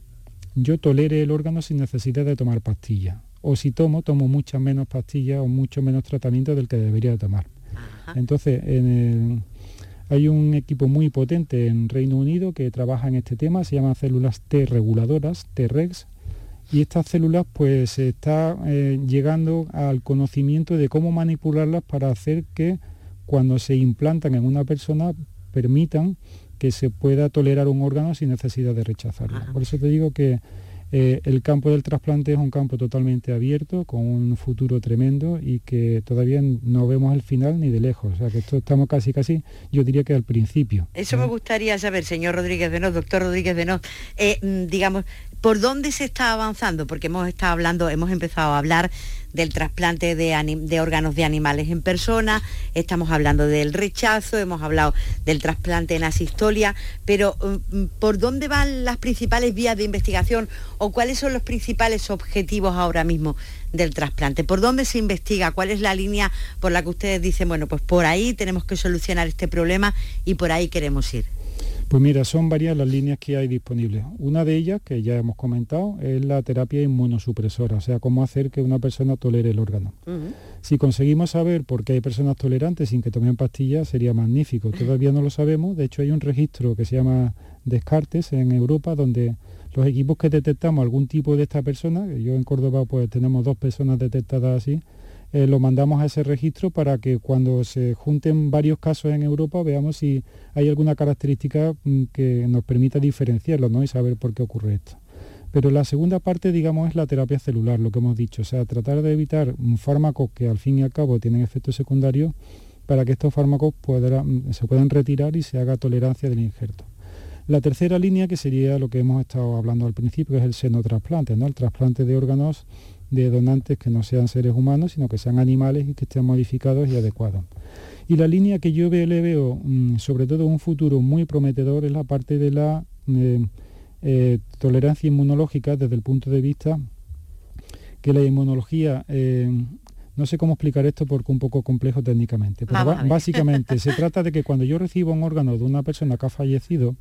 yo tolere el órgano sin necesidad de tomar pastillas. O si tomo, tomo muchas menos pastillas o mucho menos tratamiento del que debería de tomar. Entonces, en el, hay un equipo muy potente en Reino Unido que trabaja en este tema, se llaman células T reguladoras, T-REX, y estas células pues se está eh, llegando al conocimiento de cómo manipularlas para hacer que cuando se implantan en una persona permitan que se pueda tolerar un órgano sin necesidad de rechazarlo. Por eso te digo que eh, el campo del trasplante es un campo totalmente abierto, con un futuro tremendo y que todavía no vemos el final ni de lejos. O sea que esto estamos casi, casi, yo diría que al principio. Eso me ¿eh? gustaría saber, señor Rodríguez Benot, doctor Rodríguez Benot, eh, mm, digamos, ¿Por dónde se está avanzando? Porque hemos estado hablando, hemos empezado a hablar del trasplante de, órganos de animales en persona, estamos hablando del rechazo, hemos hablado del trasplante en asistolia, pero mm, ¿por dónde van las principales vías de investigación o cuáles son los principales objetivos ahora mismo del trasplante? ¿Por dónde se investiga? ¿Cuál es la línea por la que ustedes dicen, bueno, pues por ahí tenemos que solucionar este problema y por ahí queremos ir? Pues mira, son varias las líneas que hay disponibles. Una de ellas, que ya hemos comentado, es la terapia inmunosupresora, o sea, cómo hacer que una persona tolere el órgano. Si conseguimos saber por qué hay personas tolerantes sin que tomen pastillas, sería magnífico. Todavía no lo sabemos, de hecho hay un registro que se llama Descartes en Europa, donde los equipos que detectamos algún tipo de esta persona, yo en Córdoba pues tenemos dos personas detectadas así, eh, lo mandamos a ese registro para que cuando se junten varios casos en Europa veamos si hay alguna característica mm, que nos permita diferenciarlo ¿no? y saber por qué ocurre esto. Pero la segunda parte, digamos, es la terapia celular, lo que hemos dicho, o sea, tratar de evitar un fármaco que al fin y al cabo tienen efectos secundarios para que estos fármacos mm, se puedan retirar y se haga tolerancia del injerto. La tercera línea, que sería lo que hemos estado hablando al principio, es el senotrasplante, ¿no? el trasplante de órganos de donantes que no sean seres humanos, sino que sean animales y que estén modificados y adecuados. Y la línea que yo le veo, mm, sobre todo un futuro muy prometedor, es la parte de la eh, eh, tolerancia inmunológica desde el punto de vista que la inmunología, eh, no sé cómo explicar esto porque es un poco complejo técnicamente, pero básicamente se trata de que cuando yo recibo un órgano de una persona que ha fallecido,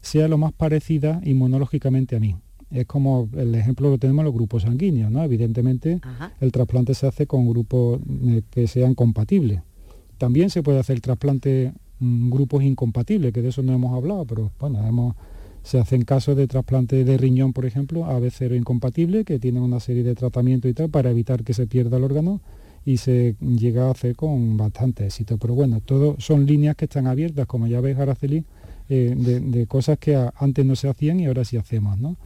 sea lo más parecida inmunológicamente a mí es como el ejemplo que tenemos en los grupos sanguíneos, ¿no? Evidentemente el trasplante se hace con grupos eh, que sean compatibles. También se puede hacer trasplante mm, grupos incompatibles, que de eso no hemos hablado, pero bueno, se hacen casos de trasplante de riñón, por ejemplo, AB0 incompatible, que tienen una serie de tratamientos y tal para evitar que se pierda el órgano y se llega a hacer con bastante éxito. Pero bueno, todo son líneas que están abiertas, como ya ves, Araceli, eh, de, cosas que antes no se hacían y ahora sí hacemos. ¿no?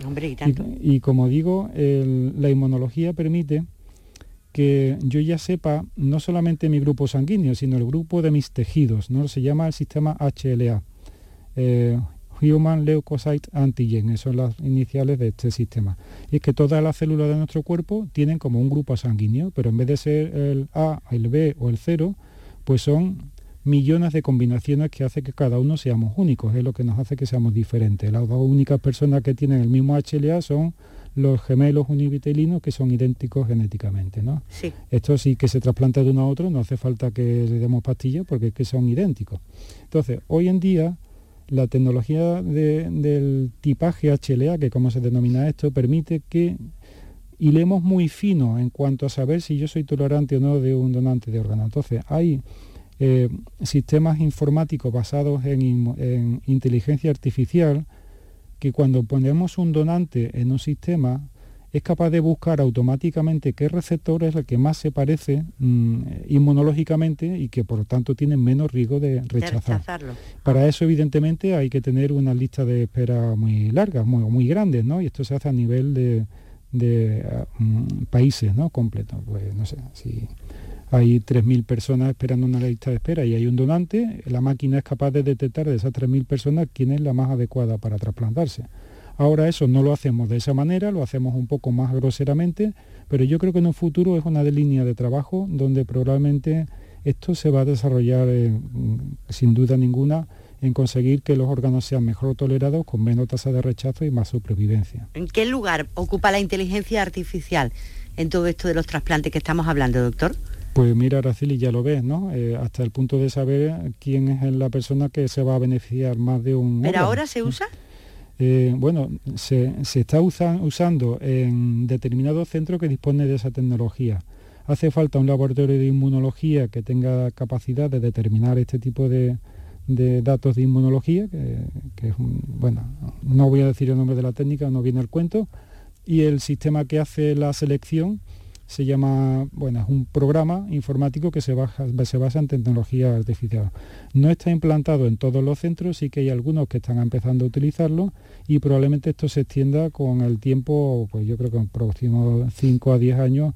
y, como digo, la inmunología permite que yo ya sepa no solamente mi grupo sanguíneo, sino el grupo de mis tejidos, ¿no? Se llama el sistema HLA, eh, Human Leukocyte Antigen, son las iniciales de este sistema. Y es que todas las células de nuestro cuerpo tienen como un grupo sanguíneo, pero en vez de ser el A, el B o el 0, pues son millones de combinaciones que hace que cada uno seamos únicos, es lo que nos hace que seamos diferentes. Las dos únicas personas que tienen el mismo HLA son los gemelos univitelinos que son idénticos genéticamente. ¿no? Esto sí que se trasplanta de uno a otro, no hace falta que le demos pastillas porque es que son idénticos. Entonces, hoy en día la tecnología del tipaje HLA, que como se denomina esto, permite que hilemos muy fino en cuanto a saber si yo soy tolerante o no de un donante de órgano. Entonces, hay eh, sistemas informáticos basados en, inteligencia artificial que cuando ponemos un donante en un sistema es capaz de buscar automáticamente qué receptor es el que más se parece mm, inmunológicamente y que por lo tanto tiene menos riesgo de, rechazar. Para eso evidentemente hay que tener una lista de espera muy largas, muy, muy grandes, ¿no? Y esto se hace a nivel de, mm, países, ¿no? Completos. Pues no sé, si hay 3.000 personas esperando una lista de espera y hay un donante, la máquina es capaz de detectar de esas 3.000 personas quién es la más adecuada para trasplantarse. Ahora eso no lo hacemos de esa manera, lo hacemos un poco más groseramente, pero yo creo que en un futuro es una línea de trabajo donde probablemente esto se va a desarrollar sin duda ninguna en conseguir que los órganos sean mejor tolerados con menos tasa de rechazo y más supervivencia. ¿En qué lugar ocupa la inteligencia artificial en todo esto de los trasplantes que estamos hablando, doctor? Pues mira, Araceli, ya lo ves, ¿no? Eh, hasta el punto de saber quién es la persona que se va a beneficiar más de un... ¿Pero ahora se usa? Eh, bueno, se, está usando en determinados centros que disponen de esa tecnología. Hace falta un laboratorio de inmunología que tenga capacidad de determinar este tipo de, datos de inmunología, que, es bueno, no voy a decir el nombre de la técnica, no viene al cuento, y el sistema que hace la selección se llama, bueno, es un programa informático que se, se basa en tecnología artificial. No está implantado en todos los centros, sí que hay algunos que están empezando a utilizarlo y probablemente esto se extienda con el tiempo, pues yo creo que en los próximos 5 a 10 años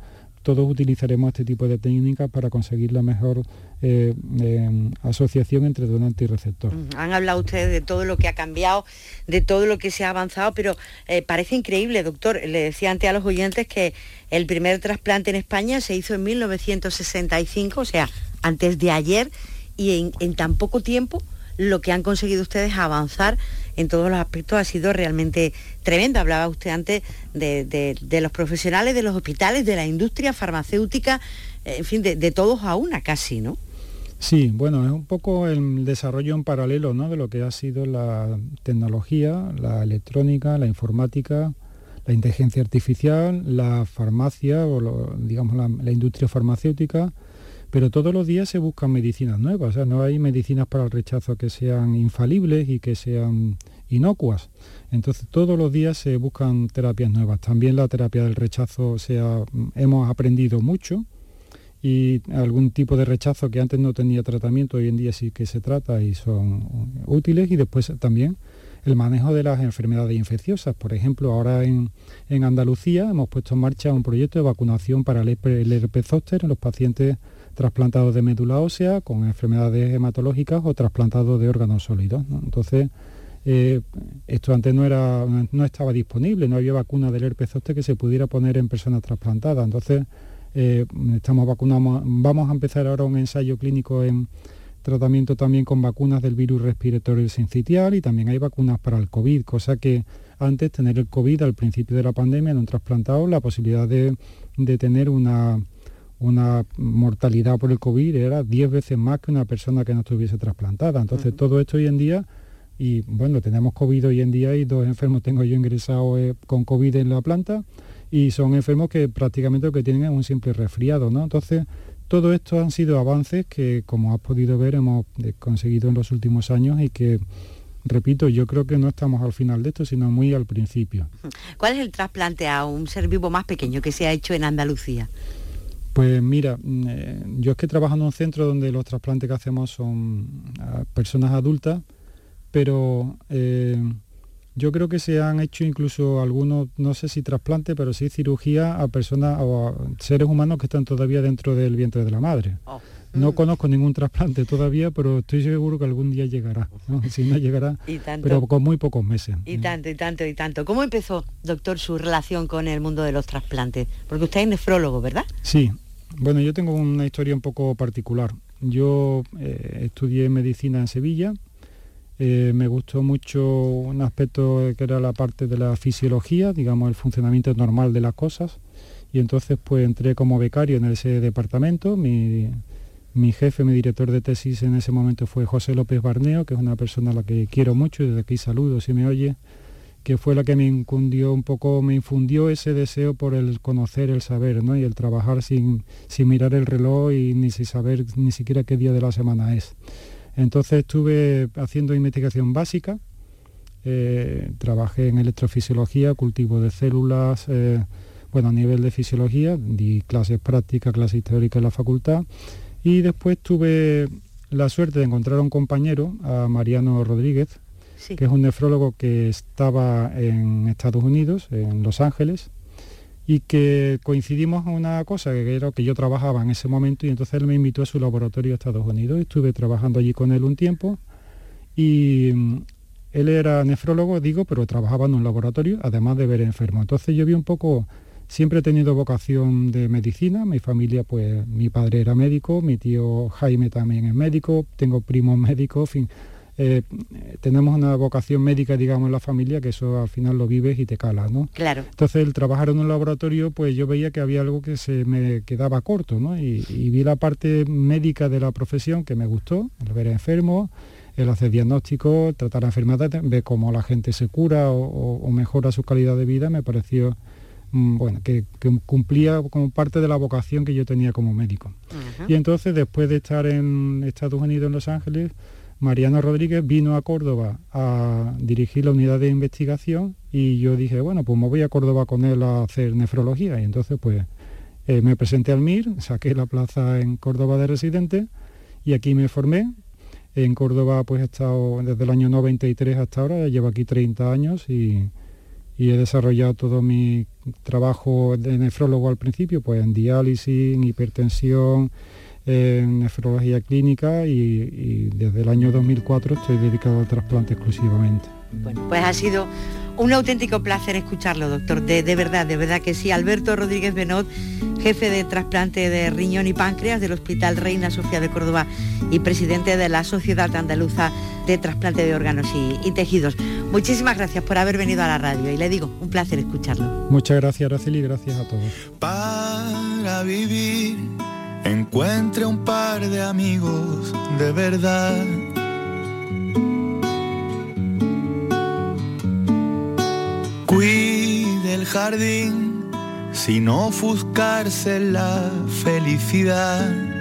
todos utilizaremos este tipo de técnicas para conseguir la mejor eh, em, asociación entre donante y receptor. Mm, han hablado ustedes de todo lo que ha cambiado, de todo lo que se ha avanzado, pero eh, parece increíble, doctor. Le decía antes a los oyentes que el primer trasplante en España se hizo en 1965, o sea, antes de ayer, y en tan poco tiempo lo que han conseguido ustedes avanzar en todos los aspectos ha sido realmente tremendo. Hablaba usted antes de, los profesionales, de los hospitales, de la industria farmacéutica, en fin, de, todos a una casi, ¿no? Sí, bueno, es un poco el desarrollo en paralelo ¿no? de lo que ha sido la tecnología, la electrónica, la informática, la inteligencia artificial, la farmacia o digamos la industria farmacéutica, pero todos los días se buscan medicinas nuevas, o sea, no hay medicinas para el rechazo que sean infalibles y que sean inocuas. Entonces todos los días se buscan terapias nuevas. También la terapia del rechazo hemos aprendido mucho y algún tipo de rechazo que antes no tenía tratamiento hoy en día sí que se trata y son útiles y después también el manejo de las enfermedades infecciosas. Por ejemplo, ahora en, Andalucía hemos puesto en marcha un proyecto de vacunación para el herpes zóster en los pacientes trasplantados de médula ósea con enfermedades hematológicas o trasplantados de órganos sólidos. Entonces, eh, esto antes no, era, no estaba disponible, no había vacuna del herpes zóster que se pudiera poner en personas trasplantadas. Entonces, eh, estamos vacunamos, vamos a empezar ahora un ensayo clínico en tratamiento también con vacunas del virus respiratorio sincitial y también hay vacunas para el COVID, cosa que antes tener el COVID al principio de la pandemia en un trasplantado, la posibilidad de tener una una mortalidad por el COVID era 10 veces más que una persona que no estuviese trasplantada. Entonces todo esto hoy en día, y bueno, tenemos COVID hoy en día y dos enfermos tengo yo ingresado eh, con COVID en la planta y son enfermos que prácticamente lo que tienen es un simple resfriado, ¿no? Entonces todo esto han sido avances que, como has podido ver, hemos eh, conseguido en los últimos años y que repito, yo creo que no estamos al final de esto, sino muy al principio. ¿Cuál es el trasplante a un ser vivo más pequeño que se ha hecho en Andalucía? Pues mira, mm, eh, yo es que trabajo en un centro donde los trasplantes que hacemos son a personas adultas, pero eh, yo creo que se han hecho incluso algunos, no sé si trasplantes, pero sí cirugía a personas o a seres humanos que están todavía dentro del vientre de la madre. Oh. No mm. conozco ningún trasplante todavía, pero estoy seguro que algún día llegará. Si no llegará, pero con muy pocos meses. Y tanto, y tanto, y tanto. ¿Cómo empezó, doctor, su relación con el mundo de los trasplantes? Porque usted es nefrólogo, ¿verdad? Sí, bueno, yo tengo una historia un poco particular. Yo eh, estudié medicina en Sevilla, eh, me gustó mucho un aspecto que era la parte de la fisiología, digamos el funcionamiento normal de las cosas, y entonces pues entré como becario en ese departamento. Mi, mi jefe, mi director de tesis en ese momento fue José López Barneo, que es una persona a la que quiero mucho y desde aquí saludo si me oye que fue la que me infundió un poco, me infundió ese deseo por el conocer, el saber, ¿no? Y el trabajar sin, sin mirar el reloj y ni sin saber ni siquiera qué día de la semana es. Entonces estuve haciendo investigación básica, eh, trabajé en electrofisiología, cultivo de células, eh, bueno, a nivel de fisiología, di clases prácticas, clases teóricas en la facultad y después tuve la suerte de encontrar a un compañero, a Mariano Rodríguez, que es un nefrólogo que estaba en Estados Unidos, en Los Ángeles, y que coincidimos en una cosa, que era que yo trabajaba en ese momento, y entonces él me invitó a su laboratorio a Estados Unidos, estuve trabajando allí con él un tiempo, y mm, él era nefrólogo, digo, pero trabajaba en un laboratorio, además de ver enfermos. Entonces yo vi un poco, siempre he tenido vocación de medicina, mi familia, pues mi padre era médico, mi tío Jaime también es médico, tengo primos médicos, fin eh, tenemos una vocación médica, digamos, en la familia, que eso al final lo vives y te cala, ¿no? Claro. Entonces, el trabajar en un laboratorio, pues yo veía que había algo que se me quedaba corto, ¿no? Y, vi la parte médica de la profesión que me gustó, el ver enfermos, el hacer diagnósticos, tratar enfermedades, ver cómo la gente se cura o, mejora su calidad de vida, me pareció bueno, que, cumplía como parte de la vocación que yo tenía como médico. Y entonces, después de estar en Estados Unidos, en Los Ángeles, Mariano Rodríguez vino a Córdoba a dirigir la unidad de investigación y yo dije, bueno, pues me voy a Córdoba con él a hacer nefrología. Y entonces pues eh, me presenté al MIR, saqué la plaza en Córdoba de residente y aquí me formé. En Córdoba pues he estado desde el año 93 hasta ahora, llevo aquí 30 años y, y he desarrollado todo mi trabajo de nefrólogo al principio, pues en diálisis, en hipertensión, en nefrología clínica y, desde el año 2004 estoy dedicado al trasplante exclusivamente. Bueno, pues ha sido un auténtico placer escucharlo, doctor. De, verdad, de verdad que sí. Alberto Rodríguez Benot, jefe de trasplante de riñón y páncreas del Hospital Reina Sofía de Córdoba y presidente de la Sociedad Andaluza de Trasplante de Órganos y, Tejidos. Muchísimas gracias por haber venido a la radio y le digo, un placer escucharlo. Muchas gracias, Araceli, gracias a todos. Para vivir, encuentre un par de amigos de verdad Cuide el jardín sin ofuscarse la felicidad